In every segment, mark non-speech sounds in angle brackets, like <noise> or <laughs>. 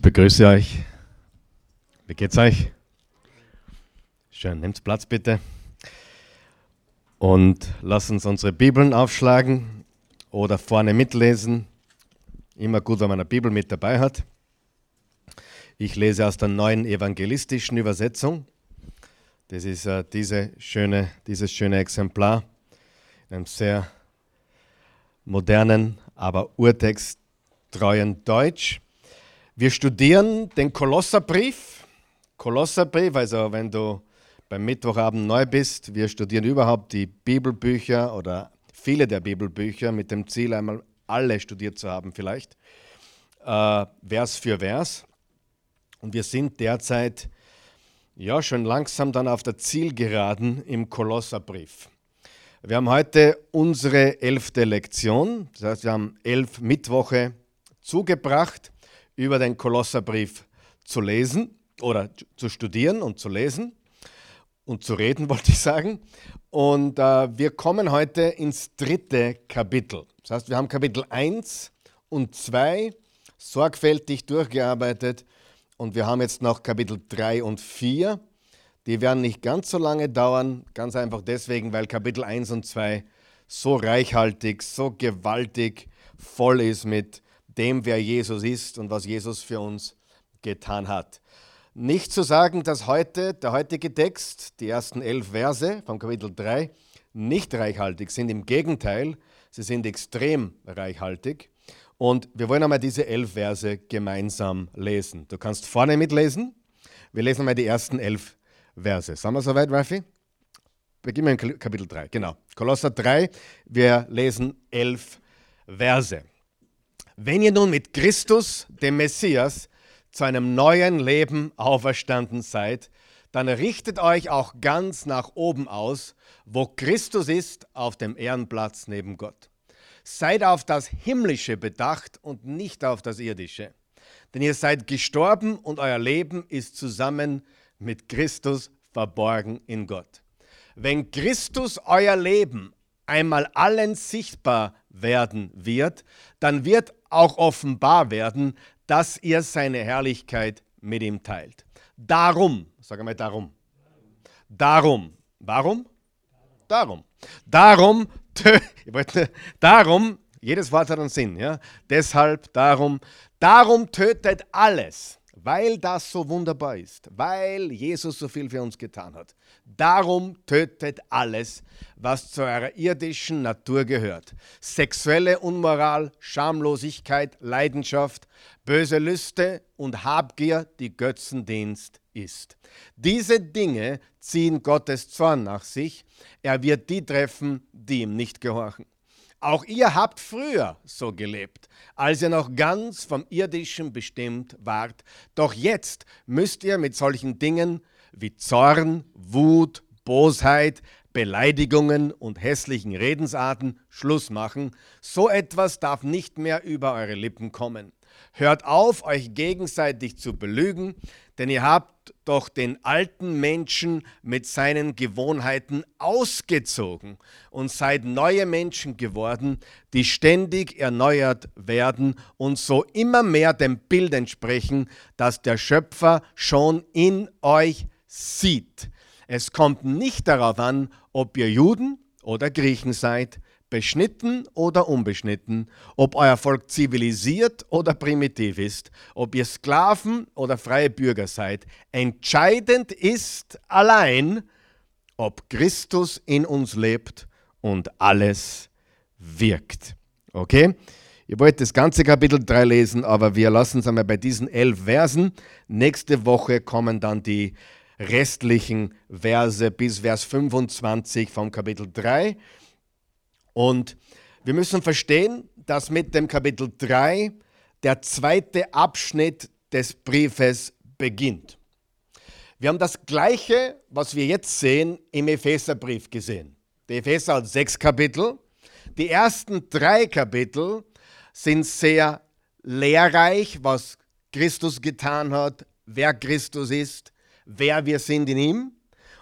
Ich begrüße euch. Wie geht's euch? Schön, nehmt Platz bitte. Und lasst uns unsere Bibeln aufschlagen oder vorne mitlesen. Immer gut, wenn man eine Bibel mit dabei hat. Ich lese aus der neuen evangelistischen Übersetzung. Das ist äh, diese schöne, dieses schöne Exemplar in einem sehr modernen, aber urtexttreuen Deutsch. Wir studieren den Kolosserbrief. Kolosserbrief, also wenn du beim Mittwochabend neu bist, wir studieren überhaupt die Bibelbücher oder viele der Bibelbücher mit dem Ziel, einmal alle studiert zu haben vielleicht, äh, Vers für Vers. Und wir sind derzeit ja schon langsam dann auf der Zielgeraden im Kolosserbrief. Wir haben heute unsere elfte Lektion, das heißt wir haben elf Mittwoche zugebracht über den Kolosserbrief zu lesen oder zu studieren und zu lesen und zu reden, <laughs> wollte ich sagen. Und äh, wir kommen heute ins dritte Kapitel. Das heißt, wir haben Kapitel 1 und 2 sorgfältig durchgearbeitet und wir haben jetzt noch Kapitel 3 und 4. Die werden nicht ganz so lange dauern, ganz einfach deswegen, weil Kapitel 1 und 2 so reichhaltig, so gewaltig voll ist mit dem, wer Jesus ist und was Jesus für uns getan hat. Nicht zu sagen, dass heute der heutige Text, die ersten elf Verse vom Kapitel 3, nicht reichhaltig sind. Im Gegenteil, sie sind extrem reichhaltig. Und wir wollen einmal diese elf Verse gemeinsam lesen. Du kannst vorne mitlesen. Wir lesen einmal die ersten elf Verse. Sind wir soweit, Rafi? Beginnen wir in Kapitel 3. Genau. Kolosser 3. Wir lesen elf Verse. Wenn ihr nun mit Christus, dem Messias, zu einem neuen Leben auferstanden seid, dann richtet euch auch ganz nach oben aus, wo Christus ist, auf dem Ehrenplatz neben Gott. Seid auf das Himmlische bedacht und nicht auf das Irdische. Denn ihr seid gestorben und euer Leben ist zusammen mit Christus verborgen in Gott. Wenn Christus euer Leben einmal allen sichtbar werden wird, dann wird auch offenbar werden, dass ihr seine Herrlichkeit mit ihm teilt. Darum, sag mal darum. Darum. Warum? Darum. Darum, <laughs> darum, jedes Wort hat einen Sinn, ja? Deshalb, darum, darum tötet alles weil das so wunderbar ist, weil Jesus so viel für uns getan hat. Darum tötet alles, was zu eurer irdischen Natur gehört. Sexuelle Unmoral, Schamlosigkeit, Leidenschaft, böse Lüste und Habgier, die Götzendienst ist. Diese Dinge ziehen Gottes Zorn nach sich. Er wird die treffen, die ihm nicht gehorchen. Auch ihr habt früher so gelebt, als ihr noch ganz vom Irdischen bestimmt wart. Doch jetzt müsst ihr mit solchen Dingen wie Zorn, Wut, Bosheit, Beleidigungen und hässlichen Redensarten Schluss machen. So etwas darf nicht mehr über eure Lippen kommen. Hört auf, euch gegenseitig zu belügen, denn ihr habt doch den alten Menschen mit seinen Gewohnheiten ausgezogen und seid neue Menschen geworden, die ständig erneuert werden und so immer mehr dem Bild entsprechen, das der Schöpfer schon in euch sieht. Es kommt nicht darauf an, ob ihr Juden oder Griechen seid, beschnitten oder unbeschnitten, ob euer Volk zivilisiert oder primitiv ist, ob ihr Sklaven oder freie Bürger seid. Entscheidend ist allein, ob Christus in uns lebt und alles wirkt. Okay? Ihr wollt das ganze Kapitel 3 lesen, aber wir lassen es einmal bei diesen elf Versen. Nächste Woche kommen dann die restlichen Verse bis Vers 25 vom Kapitel 3. Und wir müssen verstehen, dass mit dem Kapitel 3 der zweite Abschnitt des Briefes beginnt. Wir haben das Gleiche, was wir jetzt sehen, im Epheserbrief gesehen. Der Epheser hat sechs Kapitel. Die ersten drei Kapitel sind sehr lehrreich, was Christus getan hat, wer Christus ist, wer wir sind in ihm.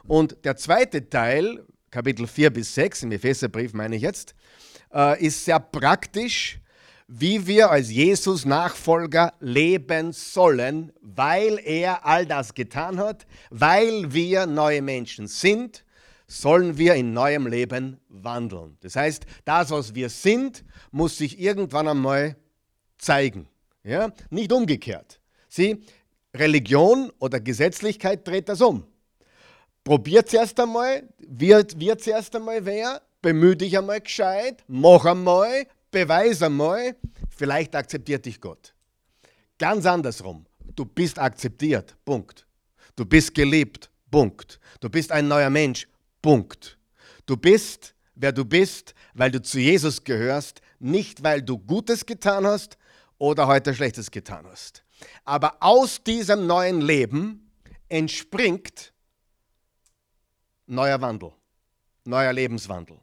Und der zweite Teil, Kapitel 4 bis 6 im Epheserbrief meine ich jetzt, äh, ist sehr praktisch, wie wir als Jesus Nachfolger leben sollen, weil er all das getan hat, weil wir neue Menschen sind, sollen wir in neuem Leben wandeln. Das heißt, das, was wir sind, muss sich irgendwann einmal zeigen. Ja? Nicht umgekehrt. Sie, Religion oder Gesetzlichkeit dreht das um. Probiert zuerst einmal, wird, wird zuerst einmal wer, bemühe dich einmal gescheit, mach einmal, beweis einmal, vielleicht akzeptiert dich Gott. Ganz andersrum. Du bist akzeptiert. Punkt. Du bist geliebt. Punkt. Du bist ein neuer Mensch. Punkt. Du bist, wer du bist, weil du zu Jesus gehörst, nicht weil du Gutes getan hast oder heute Schlechtes getan hast. Aber aus diesem neuen Leben entspringt neuer Wandel, neuer Lebenswandel.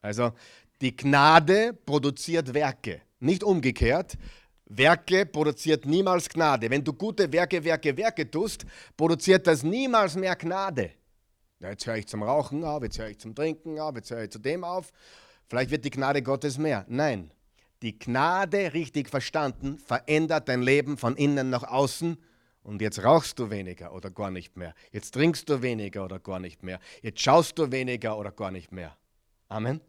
Also die Gnade produziert Werke, nicht umgekehrt. Werke produziert niemals Gnade. Wenn du gute Werke, Werke, Werke tust, produziert das niemals mehr Gnade. Ja, jetzt höre ich zum Rauchen auf, jetzt höre ich zum Trinken auf, jetzt höre ich zu dem auf. Vielleicht wird die Gnade Gottes mehr. Nein, die Gnade, richtig verstanden, verändert dein Leben von innen nach außen. Und jetzt rauchst du weniger oder gar nicht mehr. Jetzt trinkst du weniger oder gar nicht mehr. Jetzt schaust du weniger oder gar nicht mehr. Amen.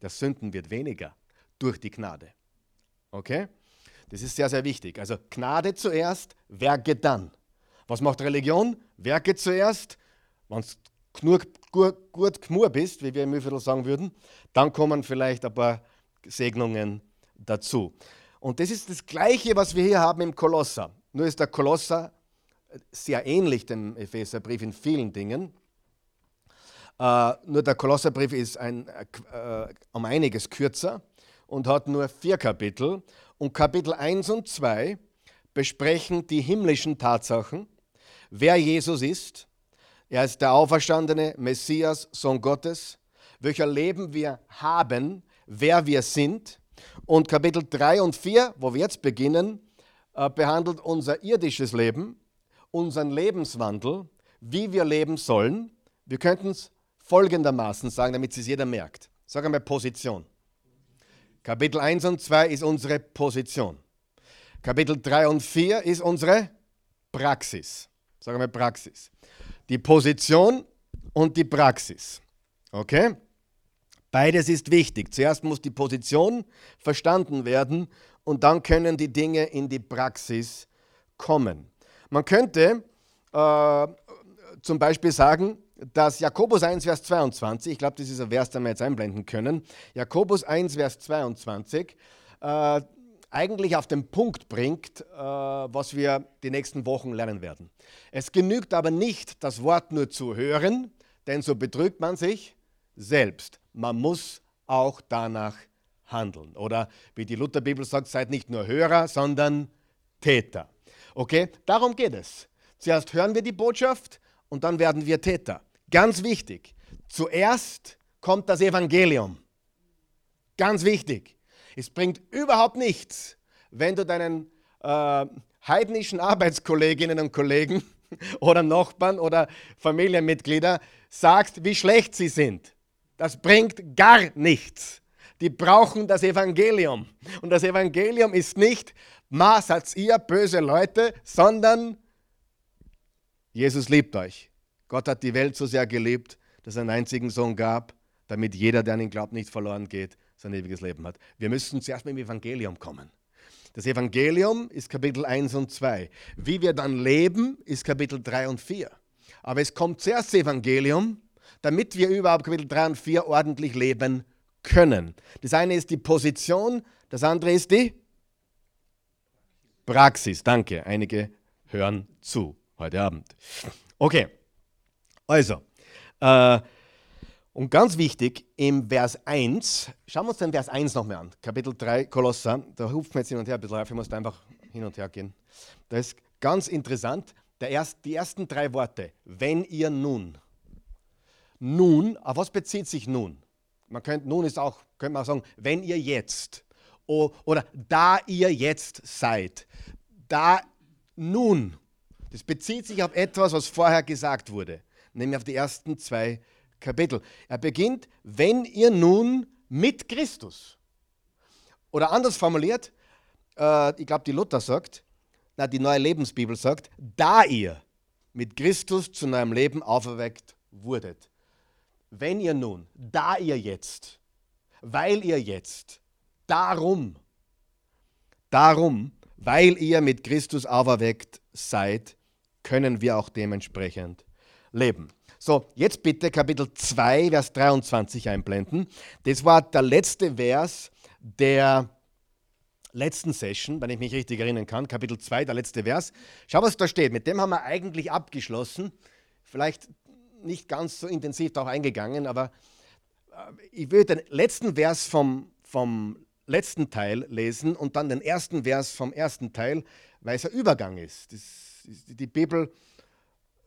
Der Sünden wird weniger durch die Gnade. Okay? Das ist sehr, sehr wichtig. Also Gnade zuerst, Werke dann. Was macht Religion? Werke zuerst. Wenn du gut, Gmur bist, wie wir im Mühlviertel sagen würden, dann kommen vielleicht ein paar Segnungen dazu. Und das ist das Gleiche, was wir hier haben im Kolosser. Nur ist der Kolosser sehr ähnlich dem Epheserbrief in vielen Dingen. Uh, nur der Kolosserbrief ist ein, uh, um einiges kürzer und hat nur vier Kapitel. Und Kapitel 1 und 2 besprechen die himmlischen Tatsachen, wer Jesus ist. Er ist der auferstandene Messias, Sohn Gottes, welcher Leben wir haben, wer wir sind. Und Kapitel 3 und 4, wo wir jetzt beginnen, behandelt unser irdisches Leben, unseren Lebenswandel, wie wir leben sollen. Wir könnten es folgendermaßen sagen, damit es jeder merkt. Sag einmal Position. Kapitel 1 und 2 ist unsere Position. Kapitel 3 und 4 ist unsere Praxis. Sag einmal Praxis. Die Position und die Praxis. Okay? Beides ist wichtig. Zuerst muss die Position verstanden werden und dann können die Dinge in die Praxis kommen. Man könnte äh, zum Beispiel sagen, dass Jakobus 1, Vers 22, ich glaube, das ist ein Vers, den wir jetzt einblenden können, Jakobus 1, Vers 22, äh, eigentlich auf den Punkt bringt, äh, was wir die nächsten Wochen lernen werden. Es genügt aber nicht, das Wort nur zu hören, denn so betrügt man sich selbst. Man muss auch danach handeln. Oder wie die Lutherbibel sagt, seid nicht nur Hörer, sondern Täter. Okay, darum geht es. Zuerst hören wir die Botschaft und dann werden wir Täter. Ganz wichtig. Zuerst kommt das Evangelium. Ganz wichtig. Es bringt überhaupt nichts, wenn du deinen äh, heidnischen Arbeitskolleginnen und Kollegen <laughs> oder Nachbarn oder Familienmitglieder sagst, wie schlecht sie sind. Das bringt gar nichts. Die brauchen das Evangelium. Und das Evangelium ist nicht, ma seid ihr böse Leute, sondern Jesus liebt euch. Gott hat die Welt so sehr geliebt, dass er einen einzigen Sohn gab, damit jeder, der an ihn glaubt, nicht verloren geht, sein ewiges Leben hat. Wir müssen zuerst mit dem Evangelium kommen. Das Evangelium ist Kapitel 1 und 2. Wie wir dann leben, ist Kapitel 3 und 4. Aber es kommt zuerst das Evangelium, damit wir überhaupt Kapitel 3 und 4 ordentlich leben können. Das eine ist die Position, das andere ist die Praxis. Danke, einige hören zu heute Abend. Okay. Also, äh, und ganz wichtig, im Vers 1, schauen wir uns den Vers 1 nochmal an, Kapitel 3, Kolosser, da hupfen wir jetzt hin und her ein bisschen auf, ich muss da einfach hin und her gehen. Das ist ganz interessant, erst, die ersten drei Worte, wenn ihr nun. Nun, auf was bezieht sich nun? Man könnte, nun ist auch, könnte man sagen, wenn ihr jetzt. Oder da ihr jetzt seid. Da nun. Das bezieht sich auf etwas, was vorher gesagt wurde nämlich auf die ersten zwei Kapitel. Er beginnt, wenn ihr nun mit Christus. Oder anders formuliert, äh, ich glaube, die Luther sagt, na, die neue Lebensbibel sagt, da ihr mit Christus zu neuem Leben auferweckt wurdet. Wenn ihr nun, da ihr jetzt, weil ihr jetzt, darum, darum, weil ihr mit Christus auferweckt seid, können wir auch dementsprechend leben. So, jetzt bitte Kapitel 2, Vers 23 einblenden. Das war der letzte Vers der letzten Session, wenn ich mich richtig erinnern kann. Kapitel 2, der letzte Vers. Schau, was da steht. Mit dem haben wir eigentlich abgeschlossen. Vielleicht nicht ganz so intensiv darauf eingegangen, aber äh, ich würde den letzten Vers vom, vom letzten Teil lesen und dann den ersten Vers vom ersten Teil, weil es ein Übergang ist. Das, die Bibel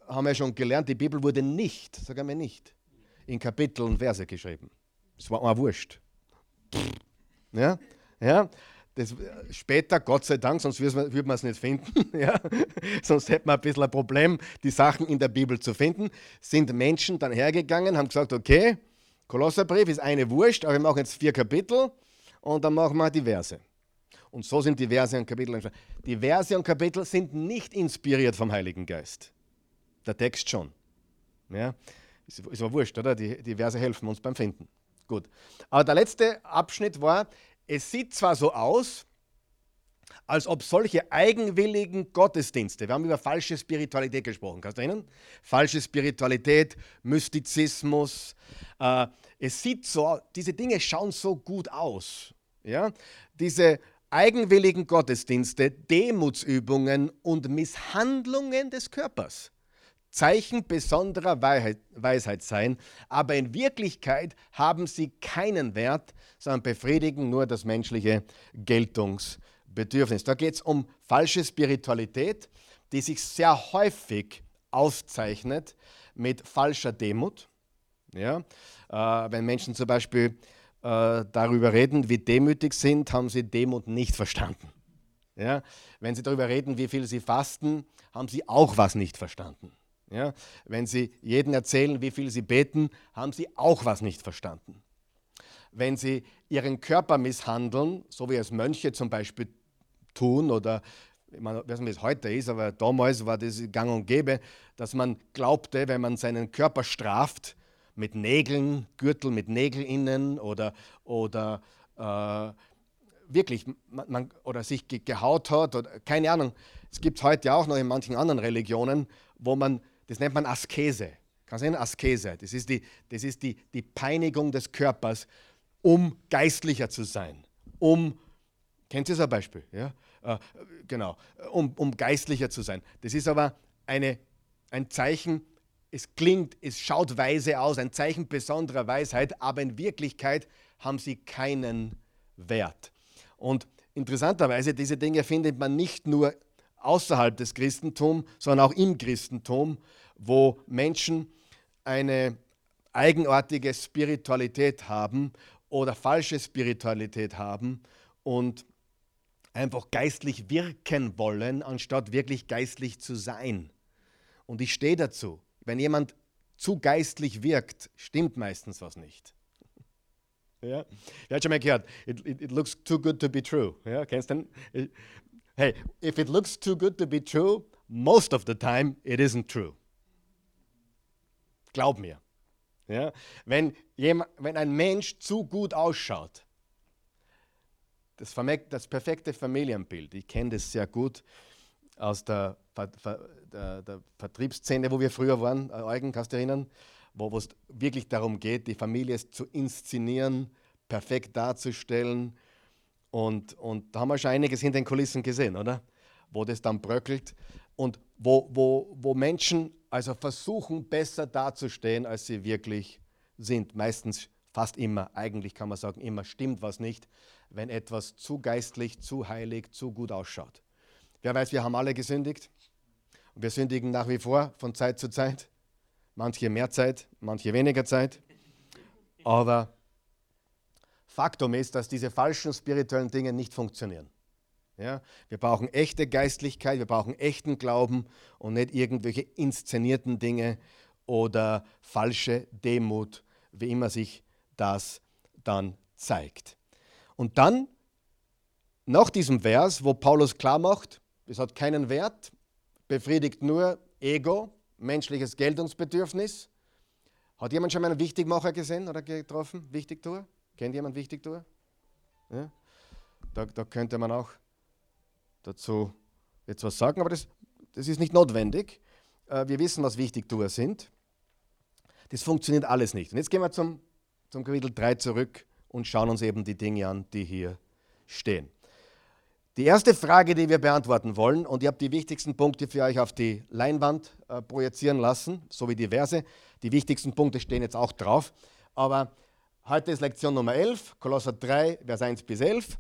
haben wir schon gelernt, die Bibel wurde nicht, sagen wir nicht, in Kapitel und Verse geschrieben. Das war mal wurscht. Ja, ja. Das, später, Gott sei Dank, sonst würde man es nicht finden, <laughs> ja? sonst hätte man ein bisschen ein Problem, die Sachen in der Bibel zu finden, sind Menschen dann hergegangen, haben gesagt, okay, Kolosserbrief ist eine Wurst, aber wir machen jetzt vier Kapitel und dann machen wir die Verse. Und so sind die Verse und Kapitel entstanden. Die Verse und Kapitel sind nicht inspiriert vom Heiligen Geist der Text schon. Ja? Ist, ist aber wurscht, oder? Die, die Verse helfen uns beim Finden. Gut. Aber der letzte Abschnitt war, es sieht zwar so aus, als ob solche eigenwilligen Gottesdienste, wir haben über falsche Spiritualität gesprochen, kannst du erinnern? Falsche Spiritualität, Mystizismus, äh, es sieht so, diese Dinge schauen so gut aus. Ja? Diese eigenwilligen Gottesdienste, Demutsübungen und Misshandlungen des Körpers. Zeichen besonderer Weisheit sein, aber in Wirklichkeit haben sie keinen Wert, sondern befriedigen nur das menschliche Geltungsbedürfnis. Da geht es um falsche Spiritualität, die sich sehr häufig auszeichnet mit falscher Demut. Ja? Äh, wenn Menschen zum Beispiel äh, darüber reden, wie demütig sind, haben sie Demut nicht verstanden. Ja? Wenn sie darüber reden, wie viel sie fasten, haben sie auch was nicht verstanden. Ja, wenn Sie jedem erzählen, wie viel Sie beten, haben Sie auch was nicht verstanden. Wenn Sie Ihren Körper misshandeln, so wie es Mönche zum Beispiel tun oder ich weiß nicht, wie es heute ist, aber damals war das gang und gäbe, dass man glaubte, wenn man seinen Körper straft, mit Nägeln, Gürtel mit Nägeln innen oder, oder äh, wirklich man, man, oder sich gehaut hat oder keine Ahnung. Es gibt es heute auch noch in manchen anderen Religionen, wo man das nennt man Askese. Kannst du sehen? Askese. Das ist, die, das ist die, die Peinigung des Körpers, um geistlicher zu sein. Um, kennt ihr so ein Beispiel? Ja? Äh, genau, um, um geistlicher zu sein. Das ist aber eine, ein Zeichen, es klingt, es schaut weise aus, ein Zeichen besonderer Weisheit, aber in Wirklichkeit haben sie keinen Wert. Und interessanterweise, diese Dinge findet man nicht nur außerhalb des Christentums, sondern auch im Christentum, wo Menschen eine eigenartige Spiritualität haben oder falsche Spiritualität haben und einfach geistlich wirken wollen, anstatt wirklich geistlich zu sein. Und ich stehe dazu. Wenn jemand zu geistlich wirkt, stimmt meistens was nicht. Ja, ihr habt schon mal gehört, it, it, it, looks too good to be true. Ja, kennst du den? Hey, if it looks too good to be true, most of the time it isn't true. Glaub mir. Ja? Wenn, jemand, wenn ein Mensch zu gut ausschaut, das, das perfekte Familienbild, ich kenne das sehr gut aus der, der, der, Vertriebsszene, wo wir früher waren, äh, Eugen, kannst du erinnern, wo es wirklich darum geht, die Familie zu inszenieren, perfekt darzustellen, und, und da haben wir schon einiges in den Kulissen gesehen, oder? Wo das dann bröckelt und wo, wo, wo Menschen also versuchen, besser dazustehen, als sie wirklich sind. Meistens, fast immer, eigentlich kann man sagen, immer stimmt was nicht, wenn etwas zu geistlich, zu heilig, zu gut ausschaut. Wer weiß, wir haben alle gesündigt. Und wir sündigen nach wie vor von Zeit zu Zeit. Manche mehr Zeit, manche weniger Zeit. Aber Faktum ist, dass diese falschen spirituellen Dinge nicht funktionieren. Ja? Wir brauchen echte Geistlichkeit, wir brauchen echten Glauben und nicht irgendwelche inszenierten Dinge oder falsche Demut, wie immer sich das dann zeigt. Und dann nach diesem Vers, wo Paulus klar macht, es hat keinen Wert, befriedigt nur Ego, menschliches Geltungsbedürfnis. Hat jemand schon mal einen Wichtigmacher gesehen oder getroffen? Wichtigtour? Kennt jemand Wichtigtour? Ja? Da, da könnte man auch dazu jetzt was sagen, aber das, das ist nicht notwendig. Äh, wir wissen, was Wichtigtour sind. Das funktioniert alles nicht. Und jetzt gehen wir zum, zum Kapitel 3 zurück und schauen uns eben die Dinge an, die hier stehen. Die erste Frage, die wir beantworten wollen, und ich habe die wichtigsten Punkte für euch auf die Leinwand äh, projizieren lassen, so wie die Verse. Die wichtigsten Punkte stehen jetzt auch drauf. Aber heute ist Lektion Nummer 11, Kolosser 3, Vers 1 bis 11.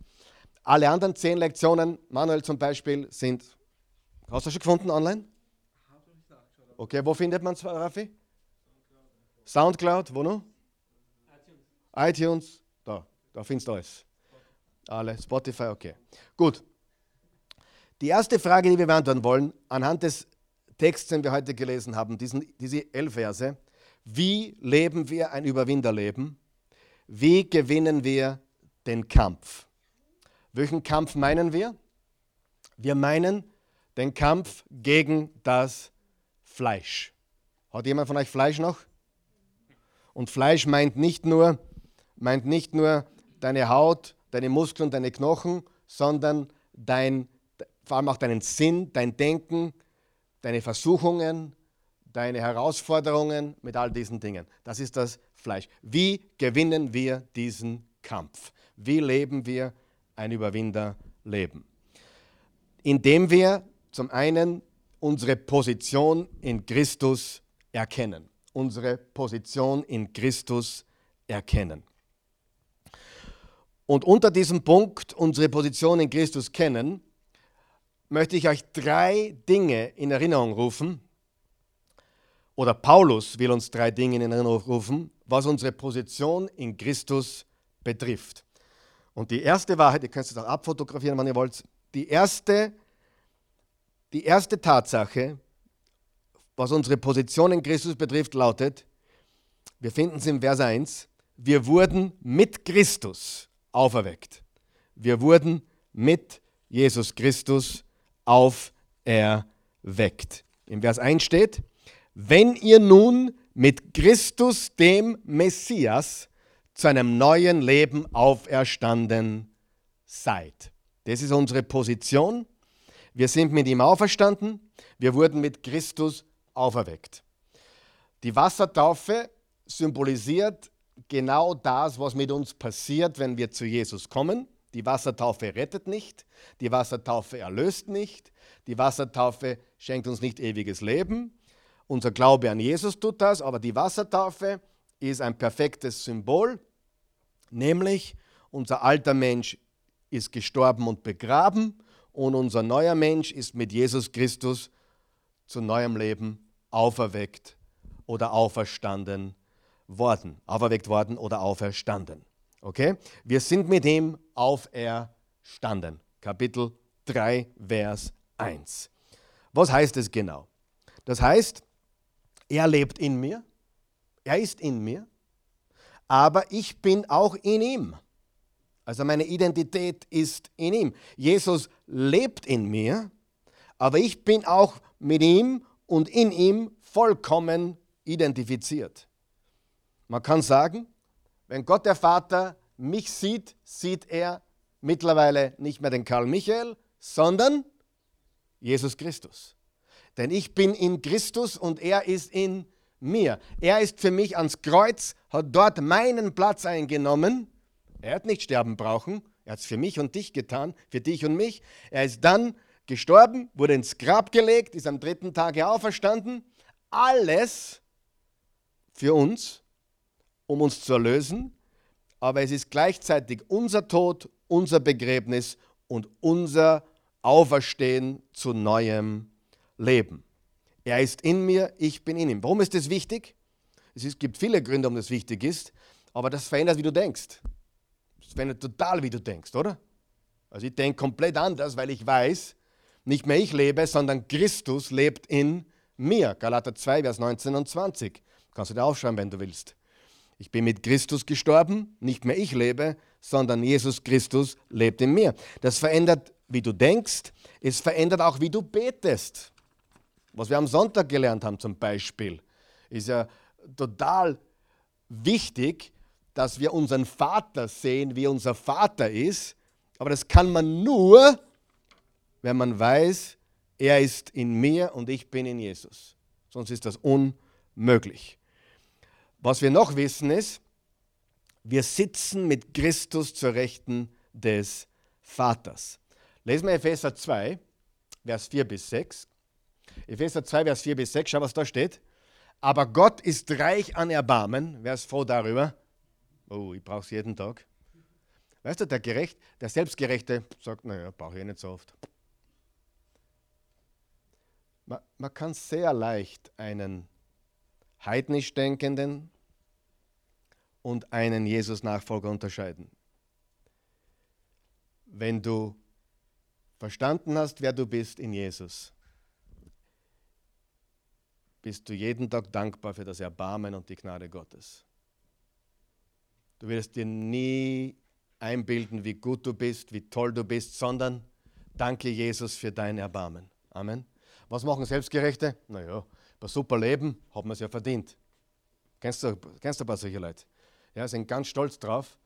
Alle anderen zehn Lektionen, Manuel zum Beispiel, sind. Hast du schon gefunden online? Okay, wo findet man es, Raffi? Soundcloud, wo noch? iTunes. iTunes, da, da findest du alles. Alle, Spotify, okay. Gut. Die erste Frage, die wir beantworten wollen, anhand des Texts, den wir heute gelesen haben, diesen, diese elf Verse, wie leben wir ein Überwinderleben? Wie gewinnen wir den Kampf? Welchen Kampf meinen wir? Wir meinen den Kampf gegen das Fleisch. Hat jemand von euch Fleisch noch? Und Fleisch meint nicht nur, meint nicht nur deine Haut, deine Muskeln, deine Knochen, sondern dein, vor allem auch deinen Sinn, dein Denken, deine Versuchungen, deine Herausforderungen mit all diesen Dingen. Das ist das Fleisch. Wie gewinnen wir diesen Kampf? Wie leben wir ein Überwinderleben? Indem wir zum einen unsere Position in Christus erkennen. Unsere Position in Christus erkennen. Und unter diesem Punkt, unsere Position in Christus kennen, möchte ich euch drei Dinge in Erinnerung rufen. Oder Paulus will uns drei Dinge in Erinnerung rufen, was unsere Position in Christus betrifft. Und die erste Wahrheit, ihr könnt es auch abfotografieren, wenn ihr wollt, die erste, die erste Tatsache, was unsere Position in Christus betrifft, lautet, wir finden es im Vers 1, wir wurden mit Christus auferweckt. Wir wurden mit Jesus Christus auferweckt. Im Vers 1 steht, wenn ihr nun mit Christus, dem Messias, zu einem neuen Leben auferstanden seid. Das ist unsere Position. Wir sind mit ihm auferstanden. Wir wurden mit Christus auferweckt. Die Wassertaufe symbolisiert genau das, was mit uns passiert, wenn wir zu Jesus kommen. Die Wassertaufe rettet nicht, die Wassertaufe erlöst nicht, die Wassertaufe schenkt uns nicht ewiges Leben. Unser Glaube an Jesus tut das, aber die Wassertaufe ist ein perfektes Symbol, nämlich unser alter Mensch ist gestorben und begraben und unser neuer Mensch ist mit Jesus Christus zu neuem Leben auferweckt oder auferstanden worden, auferweckt worden oder auferstanden. Okay? Wir sind mit ihm auferstanden. Kapitel 3, Vers 1. Was heißt es genau? Das heißt, er lebt in mir, er ist in mir, aber ich bin auch in ihm. Also meine Identität ist in ihm. Jesus lebt in mir, aber ich bin auch mit ihm und in ihm vollkommen identifiziert. Man kann sagen, wenn Gott der Vater mich sieht, sieht er mittlerweile nicht mehr den Karl Michael, sondern Jesus Christus. Denn ich bin in Christus und er ist in mir. Er ist für mich ans Kreuz, hat dort meinen Platz eingenommen. Er hat nicht sterben brauchen, er hat es für mich und dich getan, für dich und mich. Er ist dann gestorben, wurde ins Grab gelegt, ist am dritten Tage auferstanden. Alles für uns um uns zu erlösen, aber es ist gleichzeitig unser Tod, unser Begräbnis und unser Auferstehen zu neuem Leben. Er ist in mir, ich bin in ihm. Warum ist das wichtig? Es ist, gibt viele Gründe, warum das wichtig ist, aber das verändert, wie du denkst. Das verändert total, wie du denkst, oder? Also ich denke komplett anders, weil ich weiß, nicht mehr ich lebe, sondern Christus lebt in mir. Galater 2, Vers 19 und 20. Kannst du dir aufschreiben, wenn du willst. Ich bin mit Christus gestorben, nicht mehr ich lebe, sondern Jesus Christus lebt in mir. Das verändert, wie du denkst, es verändert auch, wie du betest. Was wir am Sonntag gelernt haben zum Beispiel, ist ja total wichtig, dass wir unseren Vater sehen, wie unser Vater ist. Aber das kann man nur, wenn man weiß, er ist in mir und ich bin in Jesus. Sonst ist das unmöglich. Was wir noch wissen ist, wir sitzen mit Christus zur Rechten des Vaters. Lesen wir Epheser 2, Vers 4 bis 6. Epheser 2, Vers 4 bis 6, schau, was da steht. Aber Gott ist reich an Erbarmen. Wer ist froh darüber? Oh, ich brauche es jeden Tag. Weißt du, der, Gerecht, der Selbstgerechte sagt, naja, brauche ich nicht so oft. Man, man kann sehr leicht einen heidnisch denkenden und einen Jesus-Nachfolger unterscheiden. Wenn du verstanden hast, wer du bist in Jesus, bist du jeden Tag dankbar für das Erbarmen und die Gnade Gottes. Du wirst dir nie einbilden, wie gut du bist, wie toll du bist, sondern danke Jesus für dein Erbarmen. Amen. Was machen Selbstgerechte? Naja, ein super Leben haben wir es ja verdient. Kennst du, kennst du ein paar solche Leute? Ja, sind ganz stolz drauf.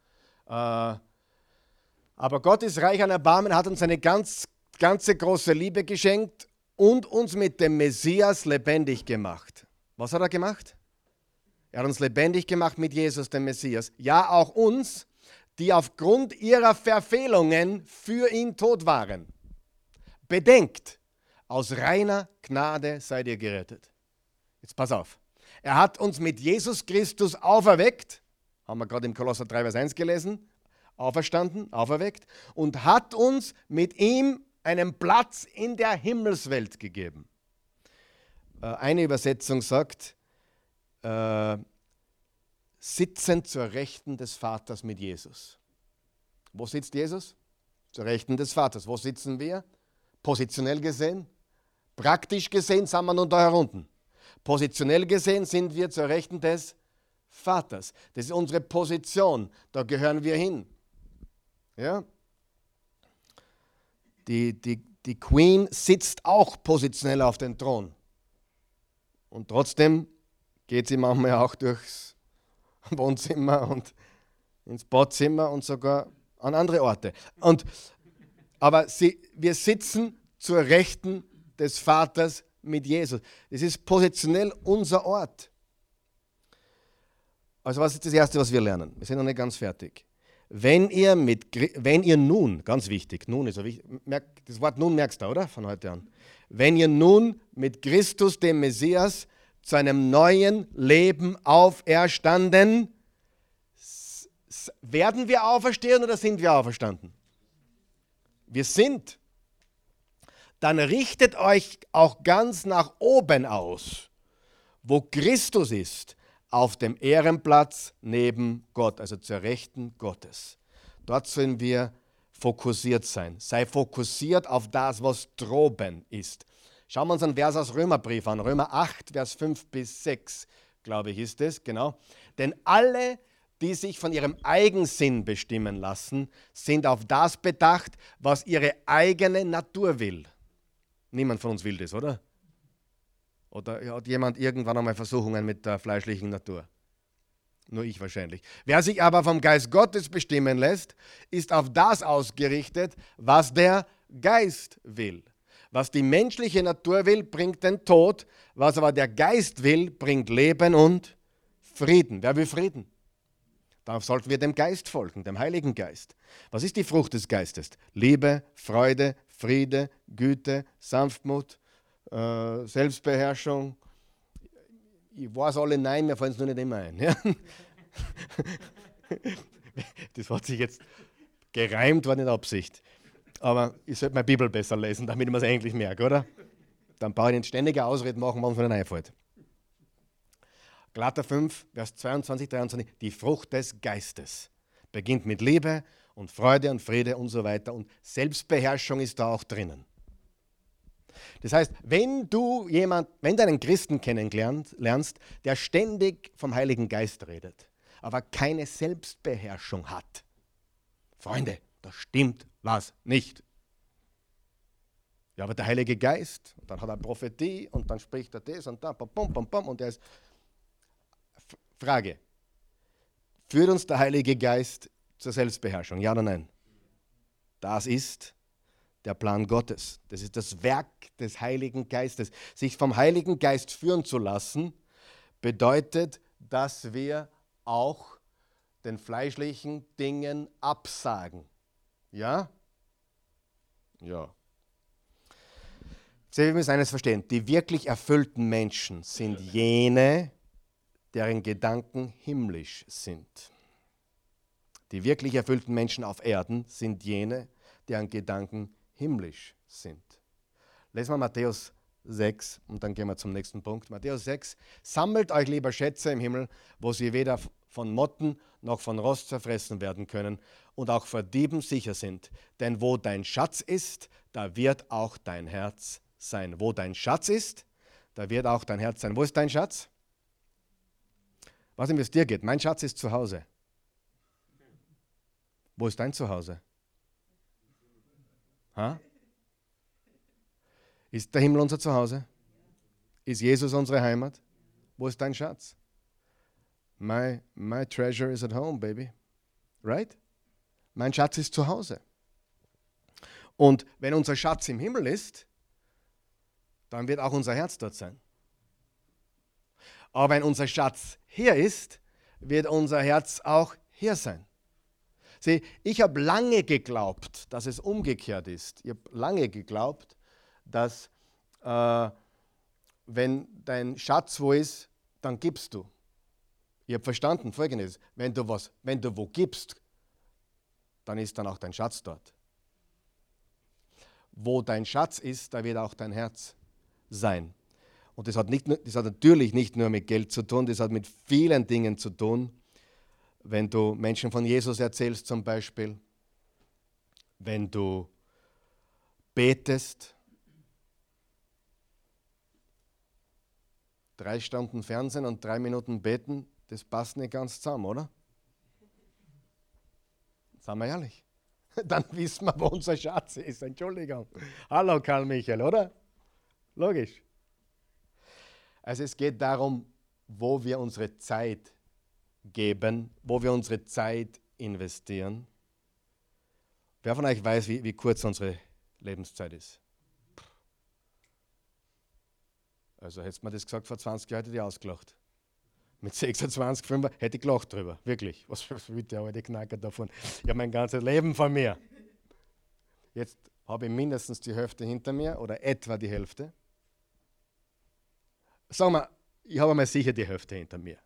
Äh, aber Gott ist reich an Erbarmen, hat uns eine ganz, ganze große Liebe geschenkt und uns mit dem Messias lebendig gemacht. Was hat er gemacht? Er hat uns lebendig gemacht mit Jesus, dem Messias. Ja, auch uns, die aufgrund ihrer Verfehlungen für ihn tot waren. Bedenkt, aus reiner Gnade seid ihr gerettet. Jetzt pass auf. Er hat uns mit Jesus Christus auferweckt, haben wir gerade im Kolosser 3, Vers 1 gelesen, auferstanden, auferweckt, und hat uns mit ihm einen Platz in der Himmelswelt gegeben. Äh, eine Übersetzung sagt, äh, sitzen zur Rechten des Vaters mit Jesus. Wo sitzt Jesus? Zur Rechten des Vaters. Wo sitzen wir? Positionell gesehen, praktisch gesehen sind wir nun da herunten. Positionell gesehen sind wir zur Rechten des Vaters. Das ist unsere Position. Da gehören wir hin. Ja? Die, die, die Queen sitzt auch positionell auf dem Thron. Und trotzdem geht sie manchmal auch durchs <laughs> Wohnzimmer und ins Badzimmer und sogar an andere Orte. Und, aber sie, wir sitzen zur Rechten des Vaters mit Jesus. Es ist positionell unser Ort. Also was ist das Erste, was wir lernen? Wir sind noch nicht ganz fertig. Wenn ihr, mit, wenn ihr nun, ganz wichtig, nun ist wichtig, das Wort nun merkst du, oder? Von heute an. Wenn ihr nun mit Christus, dem Messias, zu einem neuen Leben auferstanden, werden wir auferstehen oder sind wir auferstanden? Wir sind. Dann richtet euch auch ganz nach oben aus, wo Christus ist, auf dem Ehrenplatz neben Gott, also zur Rechten Gottes. Dort sollen wir fokussiert sein. Sei fokussiert auf das, was droben ist. Schauen wir uns einen Vers aus Römerbrief an. Römer 8, Vers 5 bis 6, glaube ich, ist es, genau. Denn alle, die sich von ihrem Eigensinn bestimmen lassen, sind auf das bedacht, was ihre eigene Natur will. Niemand von uns will das, oder? Oder hat jemand irgendwann einmal Versuchungen mit der fleischlichen Natur? Nur ich wahrscheinlich. Wer sich aber vom Geist Gottes bestimmen lässt, ist auf das ausgerichtet, was der Geist will. Was die menschliche Natur will, bringt den Tod. Was aber der Geist will, bringt Leben und Frieden. Wer will Frieden? Darauf sollten wir dem Geist folgen, dem Heiligen Geist. Was ist die Frucht des Geistes? Liebe, Freude, Friede, Güte, Sanftmut, äh, Selbstbeherrschung. Ich weiß alle Nein, mir fallen es nur nicht immer ein. Ja? <laughs> das hat sich jetzt gereimt, war nicht Absicht. Aber ich sollte meine Bibel besser lesen, damit ich es eigentlich merke, oder? Dann brauche ich nicht ständige Ausreden machen, wann es mir einfällt. Galater 5, Vers 22, 23, die Frucht des Geistes beginnt mit Liebe und Freude und Friede und so weiter und Selbstbeherrschung ist da auch drinnen. Das heißt, wenn du jemand, wenn du einen Christen kennenlernst, der ständig vom Heiligen Geist redet, aber keine Selbstbeherrschung hat. Freunde, da stimmt was nicht. Ja, aber der Heilige Geist, und dann hat er Prophetie und dann spricht er das und da, bam, bam, bam, und er ist. Frage: Führt uns der Heilige Geist zur Selbstbeherrschung? Ja oder nein? Das ist der Plan Gottes. Das ist das Werk des Heiligen Geistes. Sich vom Heiligen Geist führen zu lassen, bedeutet, dass wir auch den fleischlichen Dingen absagen. Ja? Ja. Sie müssen eines verstehen. Die wirklich erfüllten Menschen sind jene, deren Gedanken himmlisch sind. Die wirklich erfüllten Menschen auf Erden sind jene, deren Gedanken himmlisch sind. Lesen wir Matthäus 6 und dann gehen wir zum nächsten Punkt. Matthäus 6. Sammelt euch lieber Schätze im Himmel, wo sie weder von Motten noch von Rost zerfressen werden können und auch vor Dieben sicher sind. Denn wo dein Schatz ist, da wird auch dein Herz sein. Wo dein Schatz ist, da wird auch dein Herz sein. Wo ist dein Schatz? Was ihm es dir geht. Mein Schatz ist zu Hause. Wo ist dein Zuhause? Ha? Ist der Himmel unser Zuhause? Ist Jesus unsere Heimat? Wo ist dein Schatz? My, my treasure is at home, baby. Right? Mein Schatz ist zu Hause. Und wenn unser Schatz im Himmel ist, dann wird auch unser Herz dort sein. Aber wenn unser Schatz hier ist, wird unser Herz auch hier sein. Sieh, ich habe lange geglaubt, dass es umgekehrt ist. Ich habe lange geglaubt, dass äh, wenn dein Schatz wo ist, dann gibst du. Ich habe verstanden folgendes, wenn du was, wenn du wo gibst, dann ist dann auch dein Schatz dort. Wo dein Schatz ist, da wird auch dein Herz sein. Und das hat, nicht, das hat natürlich nicht nur mit Geld zu tun, das hat mit vielen Dingen zu tun. Wenn du Menschen von Jesus erzählst zum Beispiel, wenn du betest, drei Stunden Fernsehen und drei Minuten beten, das passt nicht ganz zusammen, oder? Sagen wir ehrlich. <laughs> Dann wissen wir, wo unser Schatz ist. Entschuldigung. Hallo Karl Michael, oder? Logisch. Also es geht darum, wo wir unsere Zeit geben, wo wir unsere Zeit investieren. Wer von euch weiß, wie, wie kurz unsere Lebenszeit ist? Also hätte man das gesagt vor 20 Jahren, hätte ich ausgelacht. Mit 26, 5 hätte ich gelacht drüber. Wirklich. Was, will der alte Knacker davon? Ich habe mein ganzes Leben von mir. Jetzt habe ich mindestens die Hälfte hinter mir oder etwa die Hälfte. Sagen wir, ich habe mal sicher die Hälfte hinter mir.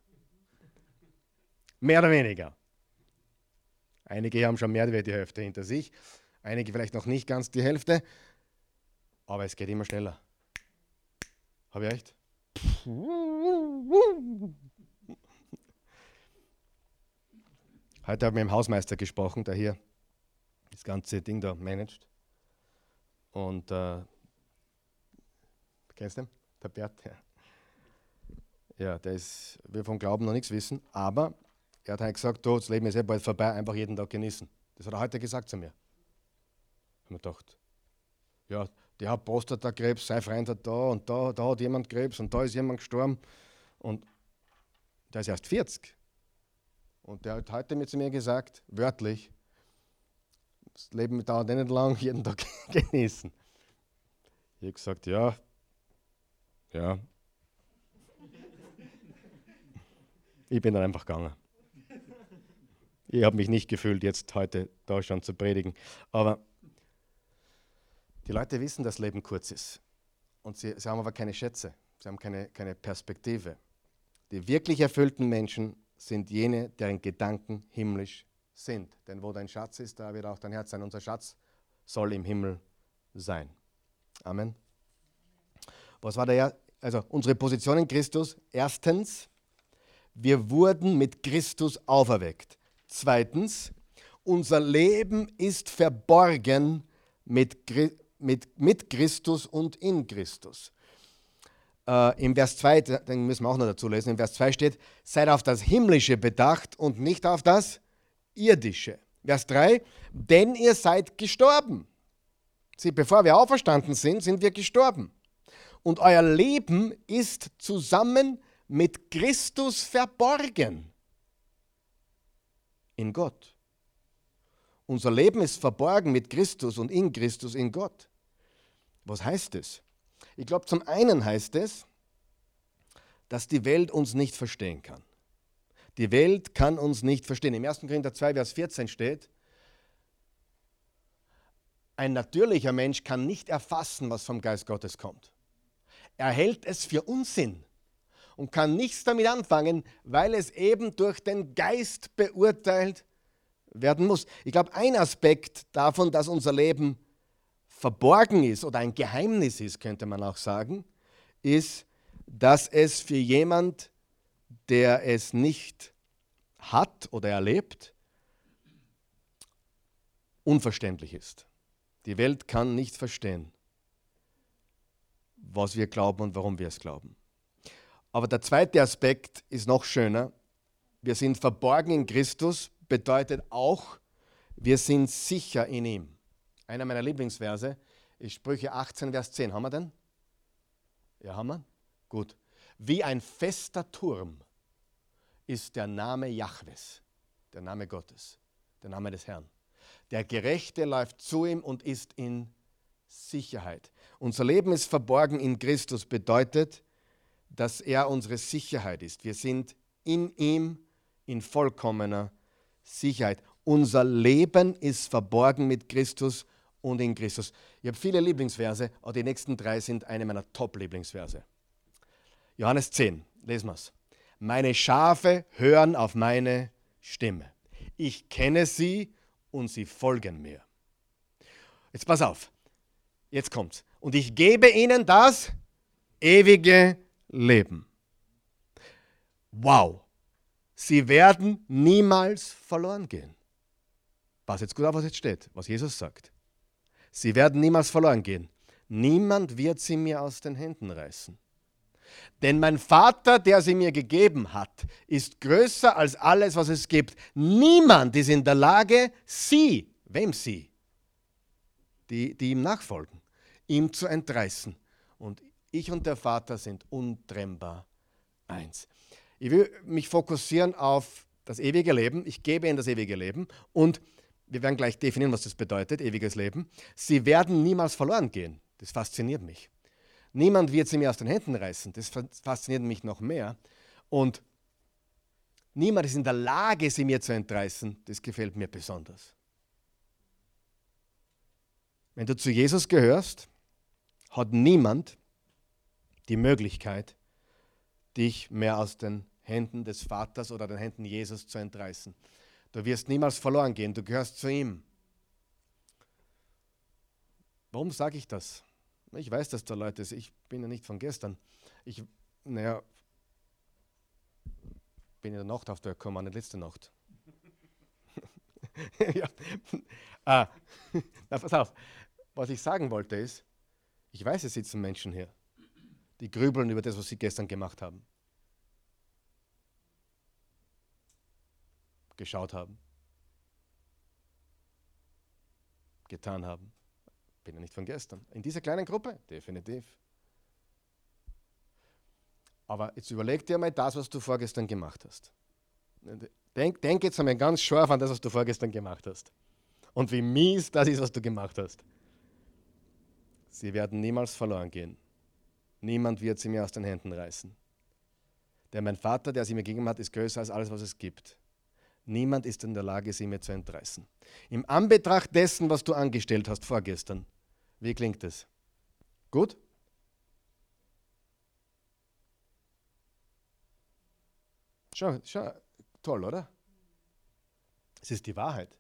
Mehr oder weniger. Einige haben schon mehr als die Hälfte hinter sich, einige vielleicht noch nicht ganz die Hälfte, aber es geht immer schneller. Habe ich echt? Heute habe ich mit dem Hausmeister gesprochen, der hier das ganze Ding da managt. Und äh, kennst du den? Der Bert? Ja. Ja, der ist, will vom Glauben noch nichts wissen, aber er hat halt gesagt, das Leben ist eh bald vorbei, einfach jeden Tag genießen. Das hat er heute gesagt zu mir. Ich habe mir gedacht, ja, der hat Prostatakrebs, sein Freund hat da und da, da hat jemand Krebs und da ist jemand gestorben und der ist erst 40. Und der hat heute mit zu mir gesagt, wörtlich, das Leben dauert nicht lang, <laughs> jeden Tag genießen. Ich habe gesagt, ja, ja, Ich bin dann einfach gegangen. Ich habe mich nicht gefühlt, jetzt heute schon zu predigen. Aber die Leute wissen, dass Leben kurz ist. Und sie, sie haben aber keine Schätze. Sie haben keine, keine Perspektive. Die wirklich erfüllten Menschen sind jene, deren Gedanken himmlisch sind. Denn wo dein Schatz ist, da wird auch dein Herz sein. Unser Schatz soll im Himmel sein. Amen. Was war der? Also unsere Position in Christus. Erstens, wir wurden mit Christus auferweckt. Zweitens, unser Leben ist verborgen mit, mit, mit Christus und in Christus. äh, im Vers 2, den müssen wir auch noch dazu lesen, im Vers 2 steht, seid auf das Himmlische bedacht und nicht auf das Irdische. Vers 3, denn ihr seid gestorben. Sie, bevor wir auferstanden sind, sind wir gestorben. Und euer Leben ist zusammen mit Christus verborgen in Gott. Unser Leben ist verborgen mit Christus und in Christus in Gott. Was heißt es? Ich glaube, zum einen heißt es, dass die Welt uns nicht verstehen kann. Die Welt kann uns nicht verstehen. Im 1. Korinther 2, Vers 14 steht, ein natürlicher Mensch kann nicht erfassen, was vom Geist Gottes kommt. Er hält es für Unsinn und kann nichts damit anfangen, weil es eben durch den Geist beurteilt werden muss. Ich glaube, ein Aspekt davon, dass unser Leben verborgen ist oder ein Geheimnis ist, könnte man auch sagen, ist, dass es für jemand, der es nicht hat oder erlebt, unverständlich ist. Die Welt kann nicht verstehen, was wir glauben und warum wir es glauben. Aber der zweite Aspekt ist noch schöner. Wir sind verborgen in Christus, bedeutet auch, wir sind sicher in ihm. Einer meiner Lieblingsverse ist Sprüche 18, Vers 10. Haben wir den? Ja, haben wir? Gut. Wie ein fester Turm ist der Name Jahwes, der Name Gottes, der Name des Herrn. Der Gerechte läuft zu ihm und ist in Sicherheit. Unser Leben ist verborgen in Christus, bedeutet, dass er unsere Sicherheit ist. Wir sind in ihm in vollkommener Sicherheit. Unser Leben ist verborgen mit Christus und in Christus. Ich habe viele Lieblingsverse, aber die nächsten drei sind eine meiner Top-Lieblingsverse. Johannes 10, lesen wir es. Meine Schafe hören auf meine Stimme. Ich kenne sie und sie folgen mir. Jetzt pass auf, jetzt kommt's. Und ich gebe ihnen das ewige Leben. Wow, sie werden niemals verloren gehen. Pass jetzt gut auf, was jetzt steht, was Jesus sagt. Sie werden niemals verloren gehen. Niemand wird sie mir aus den Händen reißen. Denn mein Vater, der sie mir gegeben hat, ist größer als alles, was es gibt. Niemand ist in der Lage, sie, wem sie, die, die ihm nachfolgen, ihm zu entreißen. Und ich und der Vater sind untrennbar eins. Ich will mich fokussieren auf das ewige Leben. Ich gebe ihnen das ewige Leben und wir werden gleich definieren, was das bedeutet, ewiges Leben. Sie werden niemals verloren gehen. Das fasziniert mich. Niemand wird sie mir aus den Händen reißen. Das fasziniert mich noch mehr. Und niemand ist in der Lage, sie mir zu entreißen. Das gefällt mir besonders. Wenn du zu Jesus gehörst, hat niemand die Möglichkeit, dich mehr aus den Händen des Vaters oder den Händen Jesus zu entreißen. Du wirst niemals verloren gehen, du gehörst zu ihm. Warum sage ich das? Ich weiß, dass da Leute ist, ich bin ja nicht von gestern. Ich, naja, bin in der Nacht auf der gekommen, nicht letzte Nacht. <laughs> ja. ah. <laughs> Na, pass auf. Was ich sagen wollte ist, ich weiß, es sitzen Menschen hier, die grübeln über das, was sie gestern gemacht haben. geschaut haben, getan haben. Bin ja nicht von gestern. In dieser kleinen Gruppe, definitiv. Aber jetzt überleg dir mal das, was du vorgestern gemacht hast. Denk, denk jetzt einmal ganz scharf an das, was du vorgestern gemacht hast. Und wie mies das ist, was du gemacht hast. Sie werden niemals verloren gehen. Niemand wird sie mir aus den Händen reißen. Denn mein Vater, der sie mir gegeben hat, ist größer als alles, was es gibt. Niemand ist in der Lage, sie mir zu entreißen. Im Anbetracht dessen, was du angestellt hast vorgestern, wie klingt es? Gut? Schau, schau, toll, oder? Es ist die Wahrheit.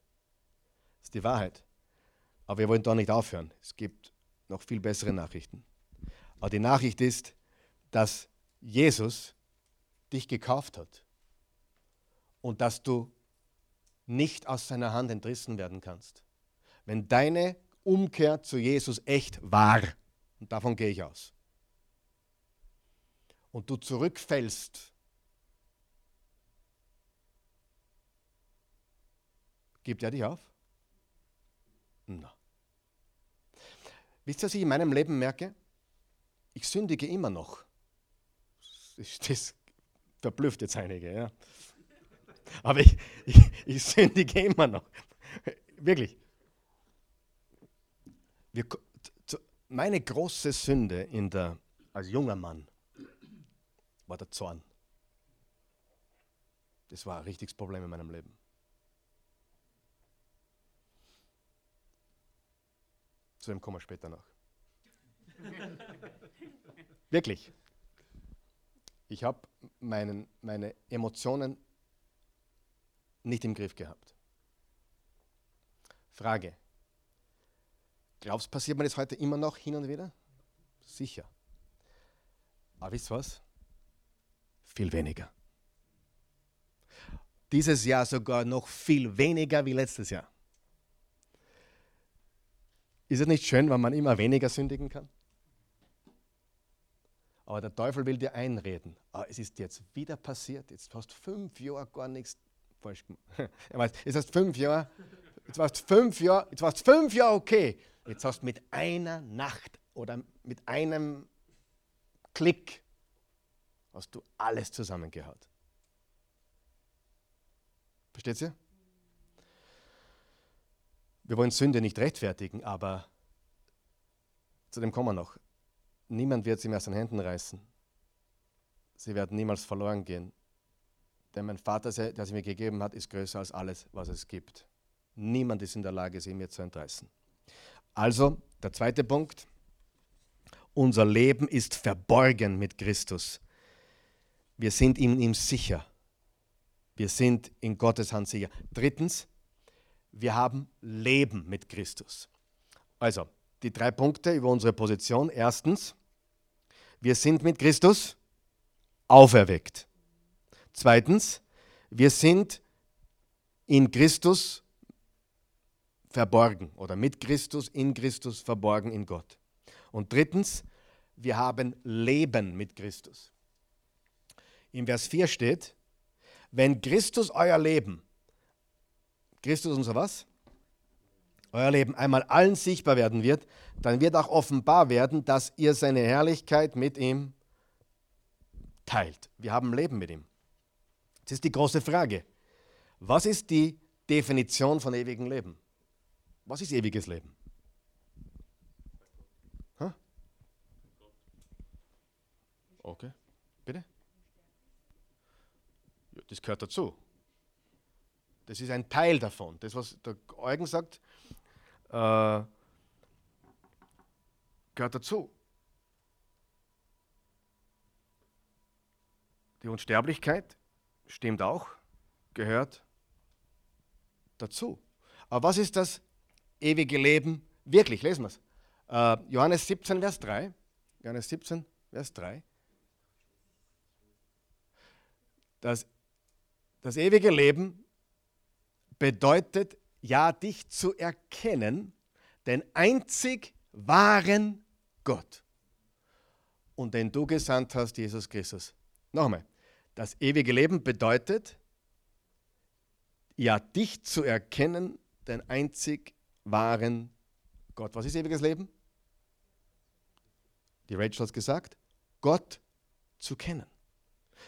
Es ist die Wahrheit. Aber wir wollen da nicht aufhören. Es gibt noch viel bessere Nachrichten. Aber die Nachricht ist, dass Jesus dich gekauft hat und dass du nicht aus seiner Hand entrissen werden kannst. Wenn deine Umkehr zu Jesus echt war, und davon gehe ich aus, und du zurückfällst, gibt er dich auf? No. Wisst ihr, was ich in meinem Leben merke? Ich sündige immer noch. Das, verblüfft jetzt einige, ja. Aber ich, ich, ich sündige immer noch. Wirklich. Wir, meine große Sünde in der, als junger Mann war der Zorn. Das war ein richtiges Problem in meinem Leben. Zu dem kommen wir später noch. <laughs> Wirklich. Ich habe meine Emotionen nicht im Griff gehabt. Frage. Glaubst du, passiert mir das heute immer noch hin und wieder? Sicher. Aber wisst ihr was? Viel weniger. Dieses Jahr sogar noch viel weniger wie letztes Jahr. Ist es nicht schön, wenn man immer weniger sündigen kann? Aber der Teufel will dir einreden. Ah, es ist jetzt wieder passiert. Jetzt hast du fünf Jahre gar nichts falsch gemacht. <laughs> Jetzt hast fünf Jahre, jetzt warst fünf Jahre, jetzt warst fünf Jahre okay. Jetzt hast du mit einer Nacht oder mit einem Klick hast du alles zusammengehaut. Versteht ihr? Wir wollen Sünde nicht rechtfertigen, aber zu dem kommen wir noch. Niemand wird sie mehr aus den Händen reißen. Sie werden niemals verloren gehen. Denn mein Vater, der sie mir gegeben hat, ist größer als alles, was es gibt. Niemand ist in der Lage, sie mir zu entreißen. Also, der zweite Punkt. Unser Leben ist verborgen mit Christus. Wir sind in ihm sicher. Wir sind in Gottes Hand sicher. Drittens, wir haben Leben mit Christus. Also, die drei Punkte über unsere Position. Erstens, wir sind mit Christus auferweckt. Zweitens, wir sind in Christus verborgen oder mit Christus, in Christus verborgen in Gott. Und drittens, wir haben Leben mit Christus. In Vers 4 steht, wenn Christus euer Leben Christus unser was? Euer Leben einmal allen sichtbar werden wird, dann wird auch offenbar werden, dass ihr seine Herrlichkeit mit ihm teilt. Wir haben Leben mit ihm. Das ist die große Frage. Was ist die Definition von ewigem Leben? Was ist ewiges Leben? Huh? Okay, bitte? Das gehört dazu. Das ist ein Teil davon. Das, was der Eugen sagt, äh, gehört dazu. Die Unsterblichkeit stimmt auch, gehört dazu. Aber was ist das ewige Leben wirklich? Lesen wir es. Äh, Johannes 17, Vers 3. Johannes 17, Vers 3. Das, das ewige Leben bedeutet ja, dich zu erkennen, den einzig wahren Gott und den du gesandt hast, Jesus Christus. Nochmal, das ewige Leben bedeutet, ja, dich zu erkennen, den einzig wahren Gott. Was ist ewiges Leben? Die Rachel hat es gesagt, Gott zu kennen.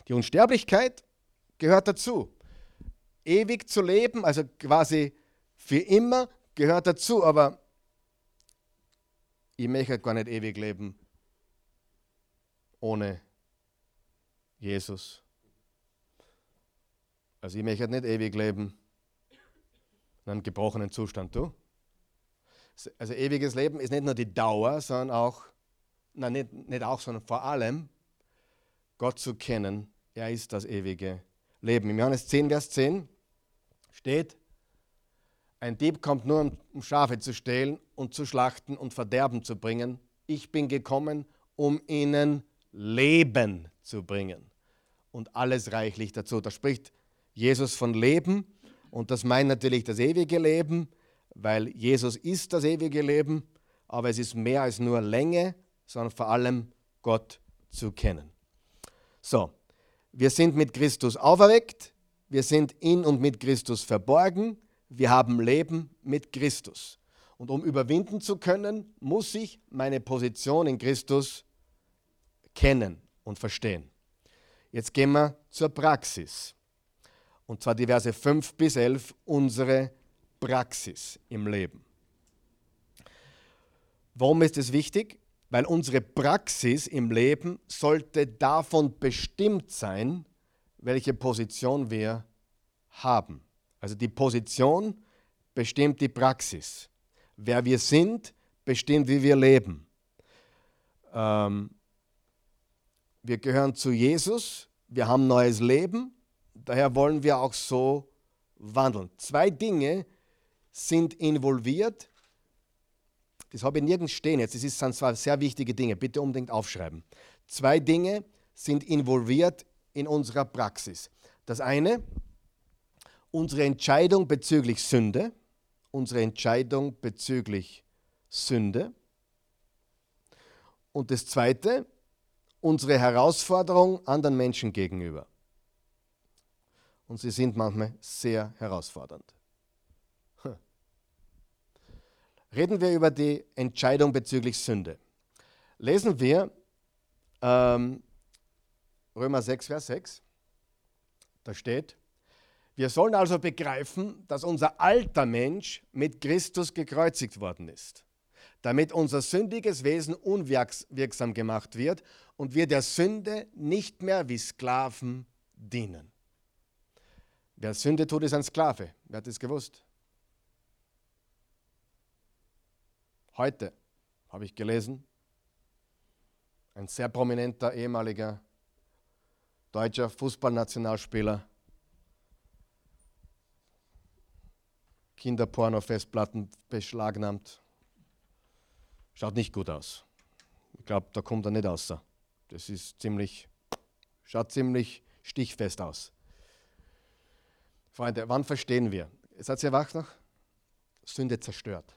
Die Unsterblichkeit gehört dazu ewig zu leben, also quasi für immer, gehört dazu, aber ich möchte gar nicht ewig leben ohne Jesus. Also ich möchte nicht ewig leben in einem gebrochenen Zustand, du? Also ewiges Leben ist nicht nur die Dauer, sondern auch, nein, nicht, nicht auch, sondern vor allem Gott zu kennen. Er ist das ewige Leben. Im Johannes 10, Vers 10 steht, ein Dieb kommt nur, um Schafe zu stehlen und zu schlachten und Verderben zu bringen. Ich bin gekommen, um ihnen Leben zu bringen. Und alles reichlich dazu. Da spricht Jesus von Leben und das meint natürlich das ewige Leben, weil Jesus ist das ewige Leben, aber es ist mehr als nur Länge, sondern vor allem Gott zu kennen. So, wir sind mit Christus auferweckt, wir sind in und mit Christus verborgen, wir haben Leben mit Christus. Und um überwinden zu können, muss ich meine Position in Christus kennen und verstehen. Jetzt gehen wir zur Praxis. Und zwar die Verse 5 bis 11, unsere Praxis im Leben. Warum ist es wichtig? Weil unsere Praxis im Leben sollte davon bestimmt sein, welche Position wir haben. Also die Position bestimmt die Praxis. Wer wir sind, bestimmt, wie wir leben. Ähm, wir gehören zu Jesus, wir haben neues Leben, daher wollen wir auch so wandeln. Zwei Dinge sind involviert, das habe ich nirgends stehen jetzt, das sind zwar sehr wichtige Dinge, bitte unbedingt aufschreiben. Zwei Dinge sind involviert in unserer Praxis. Das eine, unsere Entscheidung bezüglich Sünde, unsere Entscheidung bezüglich Sünde. Und das zweite, unsere Herausforderung anderen Menschen gegenüber. Und sie sind manchmal sehr herausfordernd. Reden wir über die Entscheidung bezüglich Sünde. Lesen wir ähm, Römer 6, Vers 6. Da steht, wir sollen also begreifen, dass unser alter Mensch mit Christus gekreuzigt worden ist, damit unser sündiges Wesen unwirksam gemacht wird und wir der Sünde nicht mehr wie Sklaven dienen. Wer Sünde tut, ist ein Sklave. Wer hat das gewusst? Heute habe ich gelesen, ein sehr prominenter ehemaliger deutscher Fußballnationalspieler, Kinderporno-Festplatten beschlagnahmt. Schaut nicht gut aus. Ich glaube, da kommt er nicht raus. Das ist ziemlich, schaut ziemlich stichfest aus. Freunde, wann verstehen wir? Seid ihr wach noch? Sünde zerstört.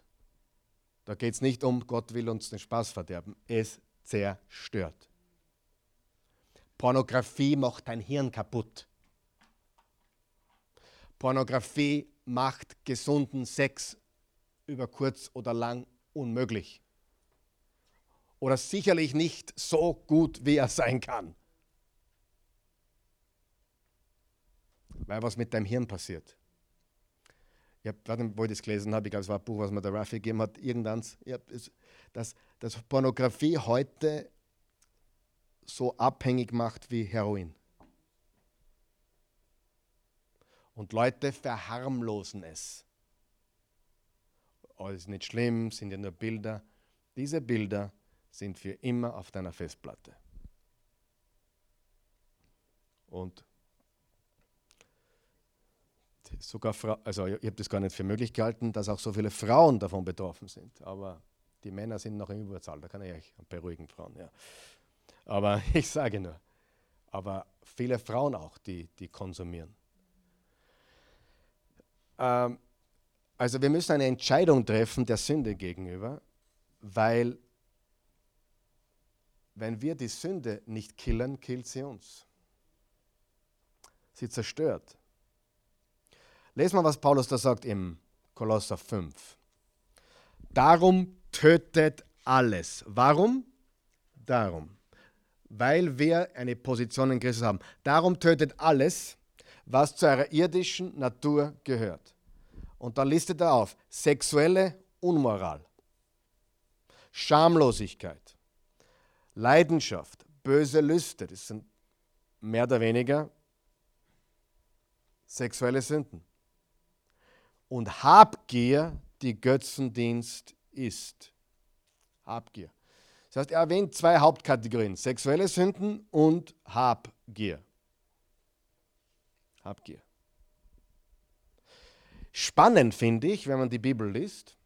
Da geht es nicht um, Gott will uns den Spaß verderben. Es zerstört. Pornografie macht dein Hirn kaputt. Pornografie macht gesunden Sex über kurz oder lang unmöglich. Oder sicherlich nicht so gut, wie er sein kann. Weil was mit deinem Hirn passiert. Ich habe, wo ich das gelesen habe, ich glaube, es war ein Buch, was mir der Raffi gegeben hat, irgendwann, dass, dass Pornografie heute so abhängig macht wie Heroin. Und Leute verharmlosen es. Ist nicht schlimm, sind ja nur Bilder. Diese Bilder sind für immer auf deiner Festplatte. Und sogar Fra also ich habe das gar nicht für möglich gehalten, dass auch so viele Frauen davon betroffen sind. Aber die Männer sind noch in Überzahl, da kann ich euch beruhigen, Frauen. Ja. Aber <laughs> ich sage nur, aber viele Frauen auch, die, die konsumieren. Ähm, also wir müssen eine Entscheidung treffen der Sünde gegenüber, weil wenn wir die Sünde nicht killen, killt sie uns. Sie zerstört. Lesen wir, was Paulus da sagt im Kolosser 5. Darum tötet alles. Warum? Darum. Weil wir eine Position in Christus haben. Darum tötet alles, was zu eurer irdischen Natur gehört. Und dann listet er auf sexuelle Unmoral, Schamlosigkeit, Leidenschaft, böse Lüste, das sind mehr oder weniger sexuelle Sünden und Habgier, die Götzendienst ist. Habgier. Das heißt, er erwähnt zwei Hauptkategorien, sexuelle Sünden und Habgier. Habgier. Spannend finde ich, wenn man die Bibel liest,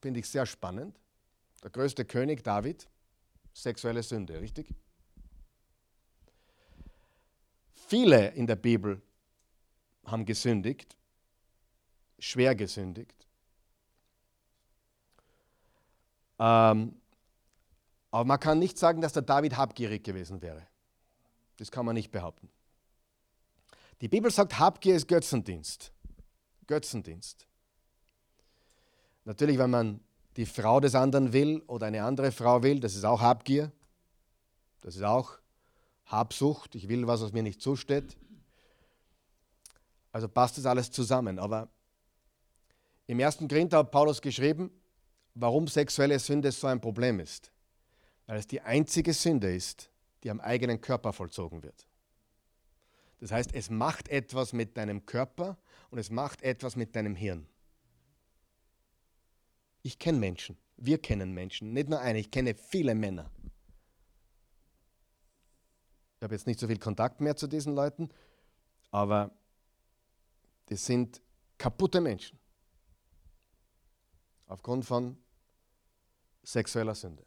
finde ich sehr spannend. Der größte König David, sexuelle Sünde, richtig? Viele in der Bibel haben gesündigt, schwer gesündigt. Ähm, aber man kann nicht sagen, dass der David habgierig gewesen wäre. Das kann man nicht behaupten. Die Bibel sagt, Habgier ist Götzendienst. Götzendienst. Natürlich, wenn man die Frau des anderen will oder eine andere Frau will, das ist auch Habgier. Das ist auch Habsucht. Ich will was, was mir nicht zusteht. Also passt das alles zusammen. Aber im ersten Korinther hat Paulus geschrieben, warum sexuelle Sünde so ein Problem ist. Weil es die einzige Sünde ist, die am eigenen Körper vollzogen wird. Das heißt, es macht etwas mit deinem Körper und es macht etwas mit deinem Hirn. Ich kenne Menschen, wir kennen Menschen, nicht nur eine, ich kenne viele Männer. Ich habe jetzt nicht so viel Kontakt mehr zu diesen Leuten, aber das sind kaputte Menschen aufgrund von sexueller Sünde.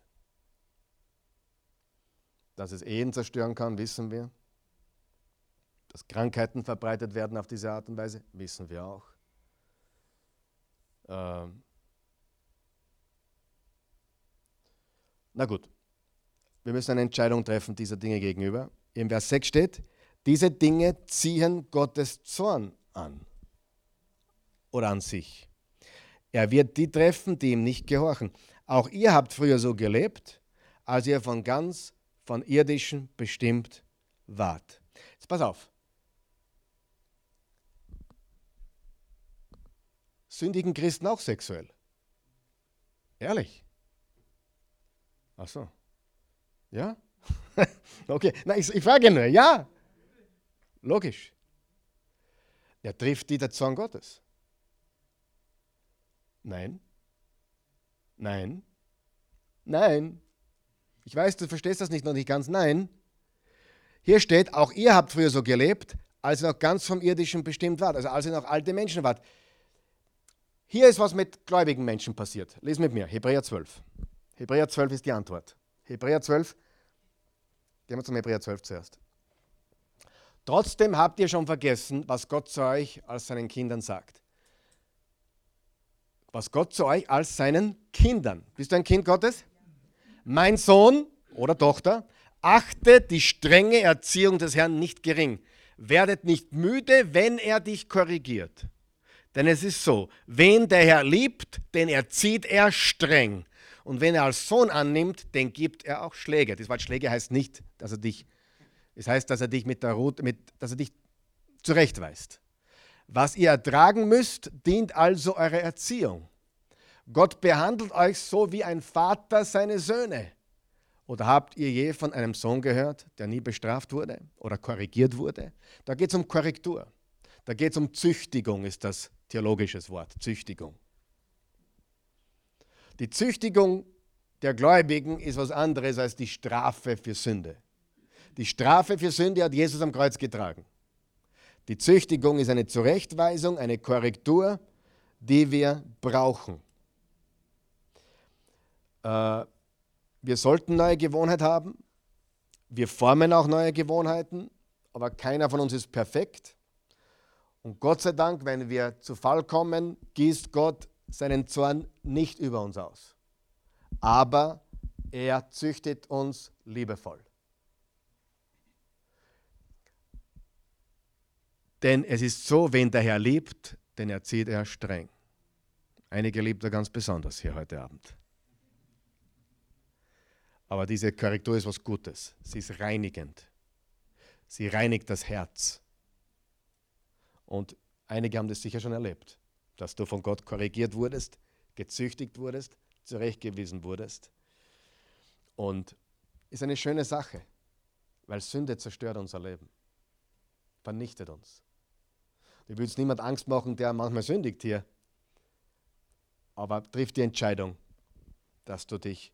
Dass es Ehen zerstören kann, wissen wir. Dass Krankheiten verbreitet werden auf diese Art und Weise, wissen wir auch. Ähm Na gut, wir müssen eine Entscheidung treffen dieser Dinge gegenüber. Im Vers 6 steht, diese Dinge ziehen Gottes Zorn an oder an sich. Er wird die treffen, die ihm nicht gehorchen. Auch ihr habt früher so gelebt, als ihr von ganz von irdischen bestimmt wart. Jetzt pass auf. Sündigen Christen auch sexuell? Ehrlich? Ach so. Ja? <laughs> okay, na, ich, ich frage nur, ja. Logisch. Er trifft die der Zorn Gottes. Nein. Nein. Nein. Ich weiß, du verstehst das nicht noch nicht ganz. Nein. Hier steht, auch ihr habt früher so gelebt, als ihr noch ganz vom Irdischen bestimmt wart, also als ihr noch alte Menschen wart. Hier ist was mit gläubigen Menschen passiert. Lies mit mir, Hebräer 12. Hebräer 12 ist die Antwort. Hebräer 12, gehen wir zum Hebräer 12 zuerst. Trotzdem habt ihr schon vergessen, was Gott zu euch als seinen Kindern sagt was Gott zu euch als seinen Kindern. Bist du ein Kind Gottes? Mein Sohn oder Tochter, achte die strenge Erziehung des Herrn nicht gering. Werdet nicht müde, wenn er dich korrigiert. Denn es ist so, wen der Herr liebt, den erzieht er streng. Und wenn er als Sohn annimmt, den gibt er auch Schläge. Das Wort Schläge heißt nicht, dass er dich, es heißt, dass er dich mit der Rute, mit, dass er dich zurechtweist. Was ihr ertragen müsst, dient also eurer Erziehung. Gott behandelt euch so wie ein Vater seine Söhne. Oder habt ihr je von einem Sohn gehört, der nie bestraft wurde oder korrigiert wurde? Da geht es um Korrektur. Da geht es um Züchtigung, ist das theologisches Wort, Züchtigung. Die Züchtigung der Gläubigen ist was anderes als die Strafe für Sünde. Die Strafe für Sünde hat Jesus am Kreuz getragen. Die Züchtigung ist eine Zurechtweisung, eine Korrektur, die wir brauchen. Äh, wir sollten neue Gewohnheiten haben. Wir formen auch neue Gewohnheiten, aber keiner von uns ist perfekt. Und Gott sei Dank, wenn wir zu Fall kommen, gießt Gott seinen Zorn nicht über uns aus. Aber er züchtet uns liebevoll. Denn es ist so, wen der Herr liebt, den erzieht er streng. Einige liebt er ganz besonders hier heute Abend. Aber diese Korrektur ist was Gutes. Sie ist reinigend. Sie reinigt das Herz. Und einige haben das sicher schon erlebt, dass du von Gott korrigiert wurdest, gezüchtigt wurdest, zurechtgewiesen wurdest. Und ist eine schöne Sache, weil Sünde zerstört unser Leben, vernichtet uns. Ich will es niemand Angst machen, der manchmal sündigt hier. Aber triff die Entscheidung, dass du dich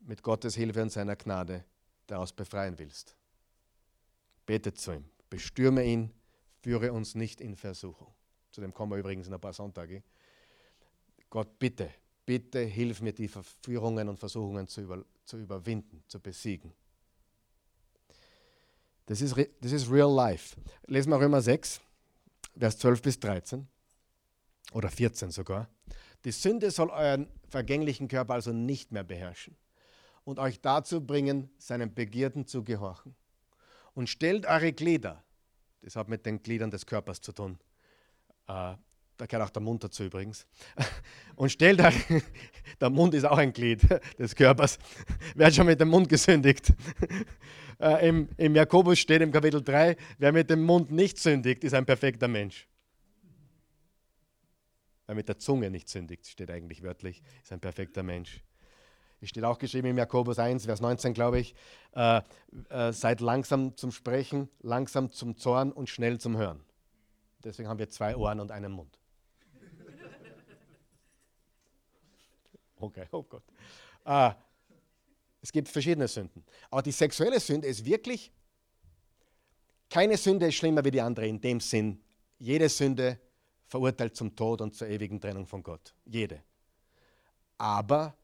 mit Gottes Hilfe und seiner Gnade daraus befreien willst. Betet zu ihm, bestürme ihn, führe uns nicht in Versuchung. Zu dem kommen wir übrigens in ein paar Sonntage. Gott, bitte, bitte hilf mir, die Verführungen und Versuchungen zu, über, zu überwinden, zu besiegen. Das ist, das ist real life. Lesen wir Römer 6, Vers 12 bis 13 oder 14 sogar. Die Sünde soll euren vergänglichen Körper also nicht mehr beherrschen und euch dazu bringen, seinen Begierden zu gehorchen. und stellt eure Glieder, das hat mit den Gliedern des Körpers zu tun, äh, da gehört auch der Mund dazu übrigens, <laughs> und stellt euch, <laughs> der Mund ist auch ein Glied <laughs> des Körpers, wer hat schon mit dem Mund gesündigt? Äh, im, Im Jakobus steht im Kapitel 3, wer mit dem Mund nicht sündigt, ist ein perfekter Mensch. Wer mit der Zunge nicht sündigt, steht eigentlich wörtlich, ist ein perfekter Mensch. Es steht auch geschrieben im Jakobus 1, Vers 19, glaube ich, äh, äh, seid langsam zum Sprechen, langsam zum Zorn und schnell zum Hören. Deswegen haben wir zwei Ohren und einen Mund. <laughs> Okay, oh Gott. Äh, es gibt verschiedene Sünden. Aber die sexuelle Sünde ist wirklich, keine Sünde ist schlimmer wie die andere in dem Sinn. Jede Sünde verurteilt zum Tod und zur ewigen Trennung von Gott. Jede. Aber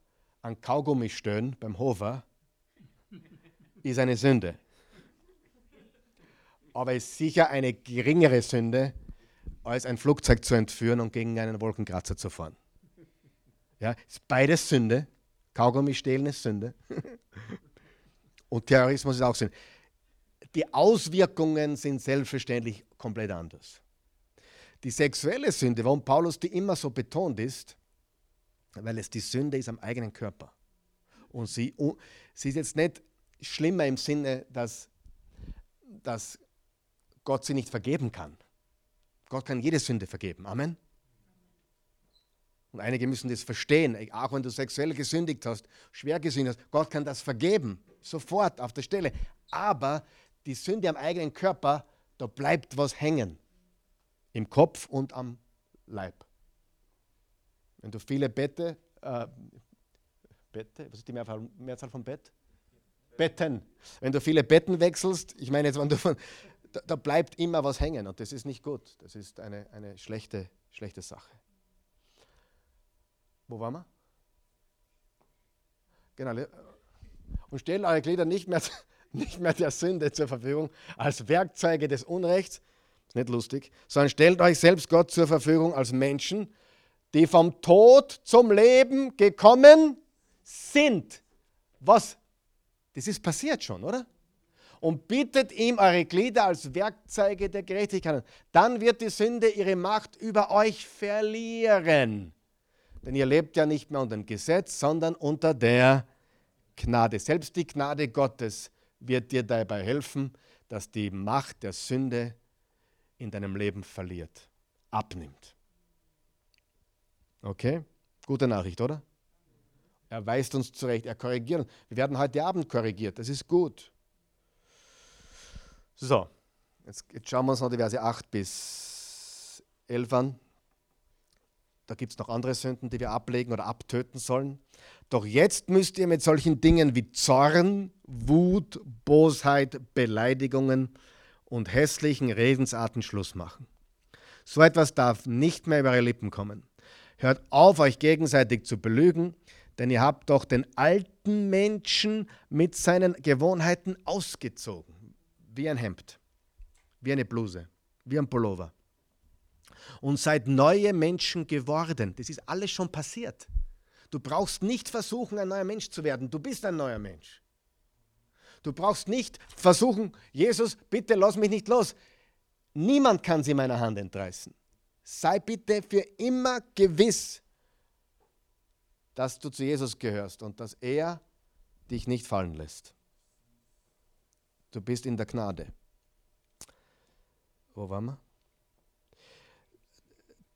an Kaugummi stöhnen beim Hofer ist eine Sünde. Aber es ist sicher eine geringere Sünde, als ein Flugzeug zu entführen und gegen einen Wolkenkratzer zu fahren. Ja, ist beides Sünde. Kaugummi stehlen ist Sünde. <laughs> und Terrorismus ist auch Sünde. Die Auswirkungen sind selbstverständlich komplett anders. Die sexuelle Sünde, warum Paulus die immer so betont ist, weil es die Sünde ist am eigenen Körper. Und sie, sie ist jetzt nicht schlimmer im Sinne, dass, dass Gott sie nicht vergeben kann. Gott kann jede Sünde vergeben. Amen. Und einige müssen das verstehen, auch wenn du sexuell gesündigt hast, schwer gesündigt hast, Gott kann das vergeben, sofort auf der Stelle. Aber die Sünde am eigenen Körper, da bleibt was hängen. Im Kopf und am Leib. Wenn du viele Bette, äh, Bette, was ist die Mehrzahl, von Bett? Betten. Wenn du viele Betten wechselst, ich meine jetzt, wenn du von, da, da, bleibt immer was hängen und das ist nicht gut. Das ist eine, eine schlechte, schlechte Sache. Wo waren wir? Genau. Und stellen eure Glieder nicht mehr, <laughs> nicht mehr der Sünde zur Verfügung als Werkzeuge des Unrechts, ist nicht lustig, sondern stellt euch selbst Gott zur Verfügung als Menschen, die vom Tod zum Leben gekommen sind. Was? Das ist passiert schon, oder? Und bittet ihm eure Glieder als Werkzeuge der Gerechtigkeit an. Dann wird die Sünde ihre Macht über euch verlieren. Denn ihr lebt ja nicht mehr unter dem Gesetz, sondern unter der Gnade. Selbst die Gnade Gottes wird dir dabei helfen, dass die Macht der Sünde in deinem Leben verliert, abnimmt. Okay? Gute Nachricht, oder? Er weist uns zurecht, er korrigiert uns. Wir werden heute Abend korrigiert, das ist gut. So, jetzt, jetzt schauen wir uns noch die Verse 8 bis 11 an. Da gibt es noch andere Sünden, die wir ablegen oder abtöten sollen. Doch jetzt müsst ihr mit solchen Dingen wie Zorn, Wut, Bosheit, Beleidigungen und hässlichen Redensarten Schluss machen. So etwas darf nicht mehr über eure Lippen kommen. Hört auf, euch gegenseitig zu belügen, denn ihr habt doch den alten Menschen mit seinen Gewohnheiten ausgezogen. Wie ein Hemd, wie eine Bluse, wie ein Pullover. Und seid neue Menschen geworden. Das ist alles schon passiert. Du brauchst nicht versuchen, ein neuer Mensch zu werden. Du bist ein neuer Mensch. Du brauchst nicht versuchen, Jesus, bitte lass mich nicht los. Niemand kann sie meiner Hand entreißen sei bitte für immer gewiss, dass du zu Jesus gehörst und dass er dich nicht fallen lässt. Du bist in der Gnade. Wo waren wir?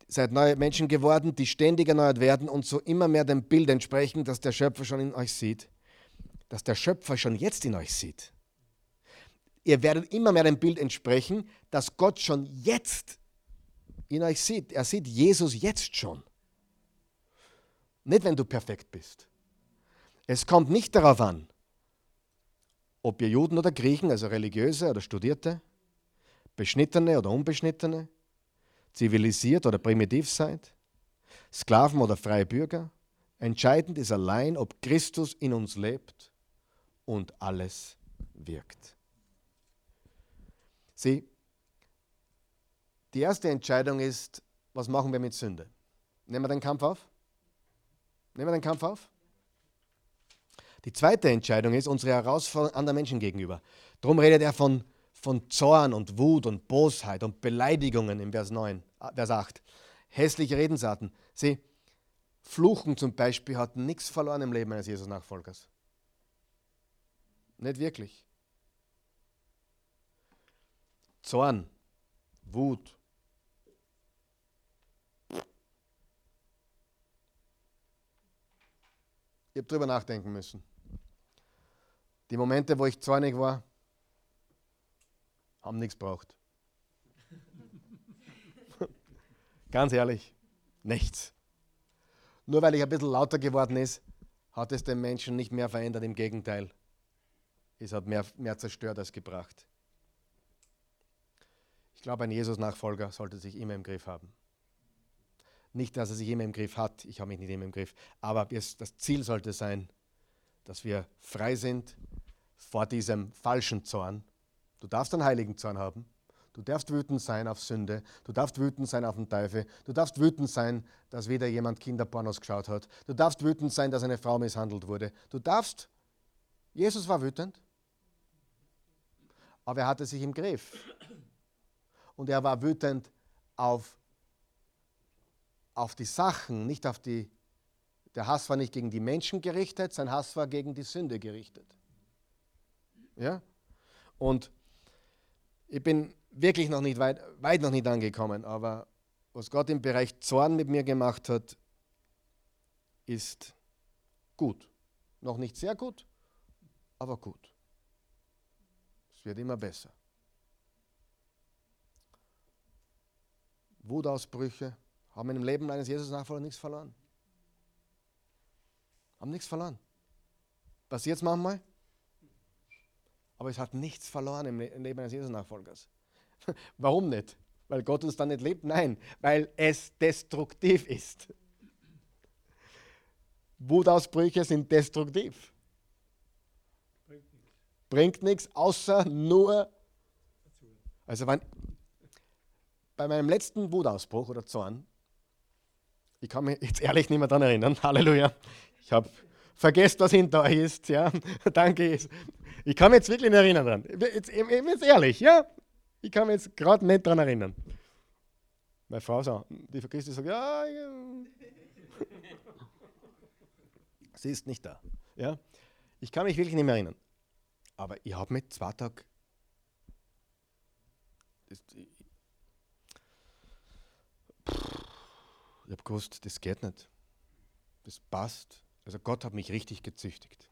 Seid neue Menschen geworden, die ständig erneuert werden und so immer mehr dem Bild entsprechen, das der Schöpfer schon in euch sieht. Dass der Schöpfer schon jetzt in euch sieht. Ihr werdet immer mehr dem Bild entsprechen, dass Gott schon jetzt in euch sieht. Er sieht Jesus jetzt schon. Nicht, wenn du perfekt bist. Es kommt nicht darauf an, ob ihr Juden oder Griechen, also religiöse oder Studierte, Beschnittene oder Unbeschnittene, zivilisiert oder primitiv seid, Sklaven oder freie Bürger. Entscheidend ist allein, ob Christus in uns lebt und alles wirkt. Sieh, die erste Entscheidung ist, was machen wir mit Sünde? Nehmen wir den Kampf auf? Nehmen wir den Kampf auf? Die zweite Entscheidung ist unsere Herausforderung anderen Menschen gegenüber. Darum redet er von, von Zorn und Wut und Bosheit und Beleidigungen im Vers 9, äh, Vers 8. Hässliche Redensarten. Sieh, Fluchen zum Beispiel hat nichts verloren im Leben eines Jesus-Nachfolgers. Nicht wirklich. Zorn, Wut. Ich habe drüber nachdenken müssen. Die Momente, wo ich zornig war, haben nichts braucht. <laughs> Ganz ehrlich, nichts. Nur weil ich ein bisschen lauter geworden ist, hat es den Menschen nicht mehr verändert. Im Gegenteil, es hat mehr, mehr zerstört als gebracht. Ich glaube, ein Jesus-Nachfolger sollte sich immer im Griff haben. Nicht, dass er sich immer im Griff hat, ich habe mich nicht immer im Griff, aber das Ziel sollte sein, dass wir frei sind vor diesem falschen Zorn. Du darfst einen heiligen Zorn haben, Du darfst wütend sein auf Sünde. Du darfst wütend sein auf den Teufel. Du darfst wütend sein, dass wieder jemand Kinderpornos geschaut hat. Du darfst wütend sein, dass eine Frau misshandelt wurde. Du darfst. Jesus war wütend. Aber er hatte sich im Griff. Und er war wütend auf, auf die Sachen, nicht auf die. Der Hass war nicht gegen die Menschen gerichtet, sein Hass war gegen die Sünde gerichtet. Ja? Und ich bin wirklich noch nicht weit, weit noch nicht angekommen, aber was Gott im Bereich Zorn mit mir gemacht hat, ist gut. Noch nicht sehr gut, aber gut. Es wird immer besser. Wutausbrüche haben im Leben eines Jesus-Nachfolgers nichts verloren. Haben nichts verloren. Passiert es manchmal? Aber es hat nichts verloren im Leben eines Jesus-Nachfolgers. <laughs> Warum nicht? Weil Gott uns dann nicht lebt? Nein, weil es destruktiv ist. Wutausbrüche sind destruktiv. Bringt nichts, außer nur. Also, wenn, bei meinem letzten Wutausbruch oder Zorn, ich kann mich jetzt ehrlich nicht mehr daran erinnern, <laughs> Halleluja, ich habe vergessen, was hinter euch ist, ja, <laughs> danke. Ich kann mich jetzt wirklich nicht erinnern dran. Jetzt, jetzt ehrlich, ja, ich kann mich jetzt gerade nicht daran erinnern. Meine Frau sagt, die vergisst, sagt, ja, ja. <laughs> sie ist nicht da. Ja? Ich kann mich wirklich nicht mehr erinnern. Aber ich habe mit zwei Tagen. Ich, habe gewusst, das geht nicht. Das passt. Also Gott hat mich richtig gezüchtigt.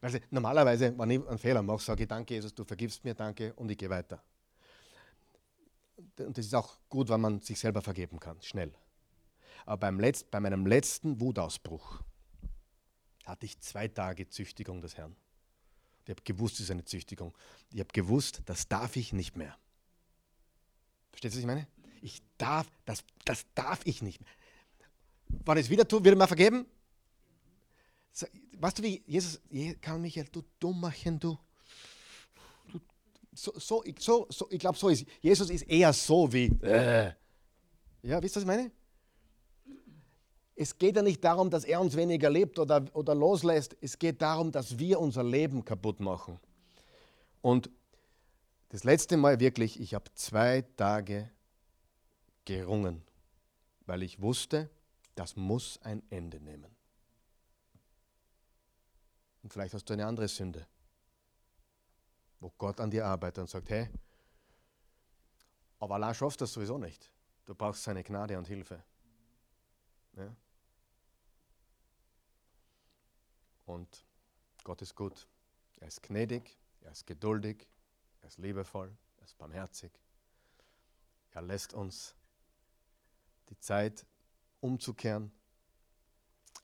Also normalerweise, wenn ich einen Fehler mache, sage ich Danke, Jesus, du vergibst mir, danke und ich gehe weiter und das ist auch gut, wenn man sich selber vergeben kann, schnell. Aber beim Letz-, bei meinem letzten Wutausbruch hatte ich zwei Tage Züchtigung des Herrn. Ich habe gewusst, es ist eine Züchtigung. Ich habe gewusst, das darf ich nicht mehr. Versteht ihr, was ich meine? Ich darf, das, das darf ich nicht mehr. Wenn ich es wieder tue, wird er mir vergeben? weißt du, wie Jesus, Karl Michael, du Dummerchen, du so, so, so, so ich glaube, so ist Jesus ist eher so wie. Äh. Ja, wisst ihr, was ich meine? Es geht ja nicht darum, dass er uns weniger lebt oder, oder loslässt. Es geht darum, dass wir unser Leben kaputt machen. Und das letzte Mal wirklich, ich habe zwei Tage gerungen, weil ich wusste, das muss ein Ende nehmen. Und vielleicht hast du eine andere Sünde wo Gott an dir arbeitet und sagt, hey, aber allein schaffst du das sowieso nicht. Du brauchst seine Gnade und Hilfe. Ja? Und Gott ist gut. Er ist gnädig, er ist geduldig, er ist liebevoll, er ist barmherzig. Er lässt uns die Zeit umzukehren,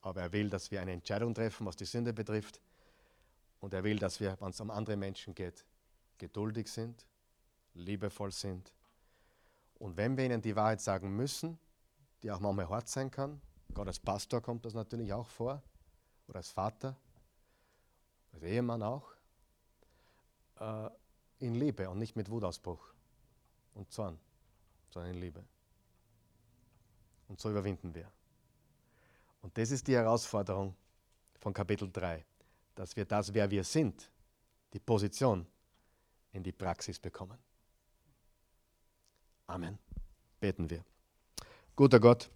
aber er will, dass wir eine Entscheidung treffen, was die Sünde betrifft. Und er will, dass wir, wenn es um andere Menschen geht, geduldig sind, liebevoll sind. Und wenn wir ihnen die Wahrheit sagen müssen, die auch manchmal hart sein kann, Gott als Pastor kommt das natürlich auch vor, oder als Vater, als Ehemann auch, äh, in Liebe und nicht mit Wutausbruch und Zorn, sondern in Liebe. Und so überwinden wir. Und das ist die Herausforderung von Kapitel 3 dass wir das, wer wir sind, die Position, in die Praxis bekommen. Amen. Beten wir. Guter Gott,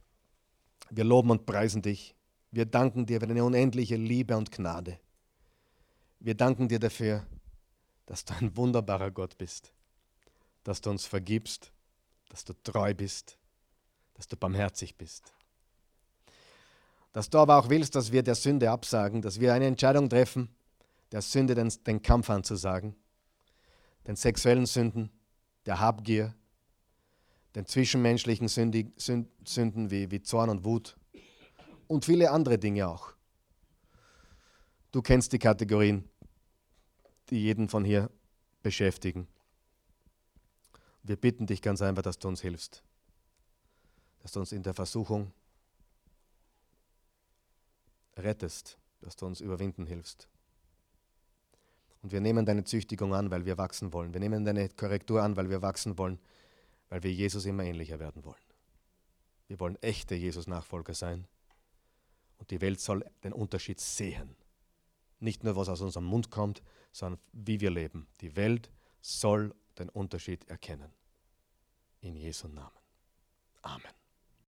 wir loben und preisen dich. Wir danken dir für deine unendliche Liebe und Gnade. Wir danken dir dafür, dass du ein wunderbarer Gott bist, dass du uns vergibst, dass du treu bist, dass du barmherzig bist. Dass du aber auch willst, dass wir der Sünde absagen, dass wir eine Entscheidung treffen, der Sünde den, den Kampf anzusagen, den sexuellen Sünden, der Habgier, den zwischenmenschlichen Sünden wie, wie Zorn und Wut und viele andere Dinge auch. Du kennst die Kategorien, die jeden von hier beschäftigen. Wir bitten dich ganz einfach, dass du uns hilfst, dass du uns in der Versuchung rettest, dass du uns überwinden hilfst. Und wir nehmen deine Züchtigung an, weil wir wachsen wollen. Wir nehmen deine Korrektur an, weil wir wachsen wollen, weil wir Jesus immer ähnlicher werden wollen. Wir wollen echte Jesus-Nachfolger sein. Und die Welt soll den Unterschied sehen. Nicht nur, was aus unserem Mund kommt, sondern wie wir leben. Die Welt soll den Unterschied erkennen. In Jesu Namen. Amen.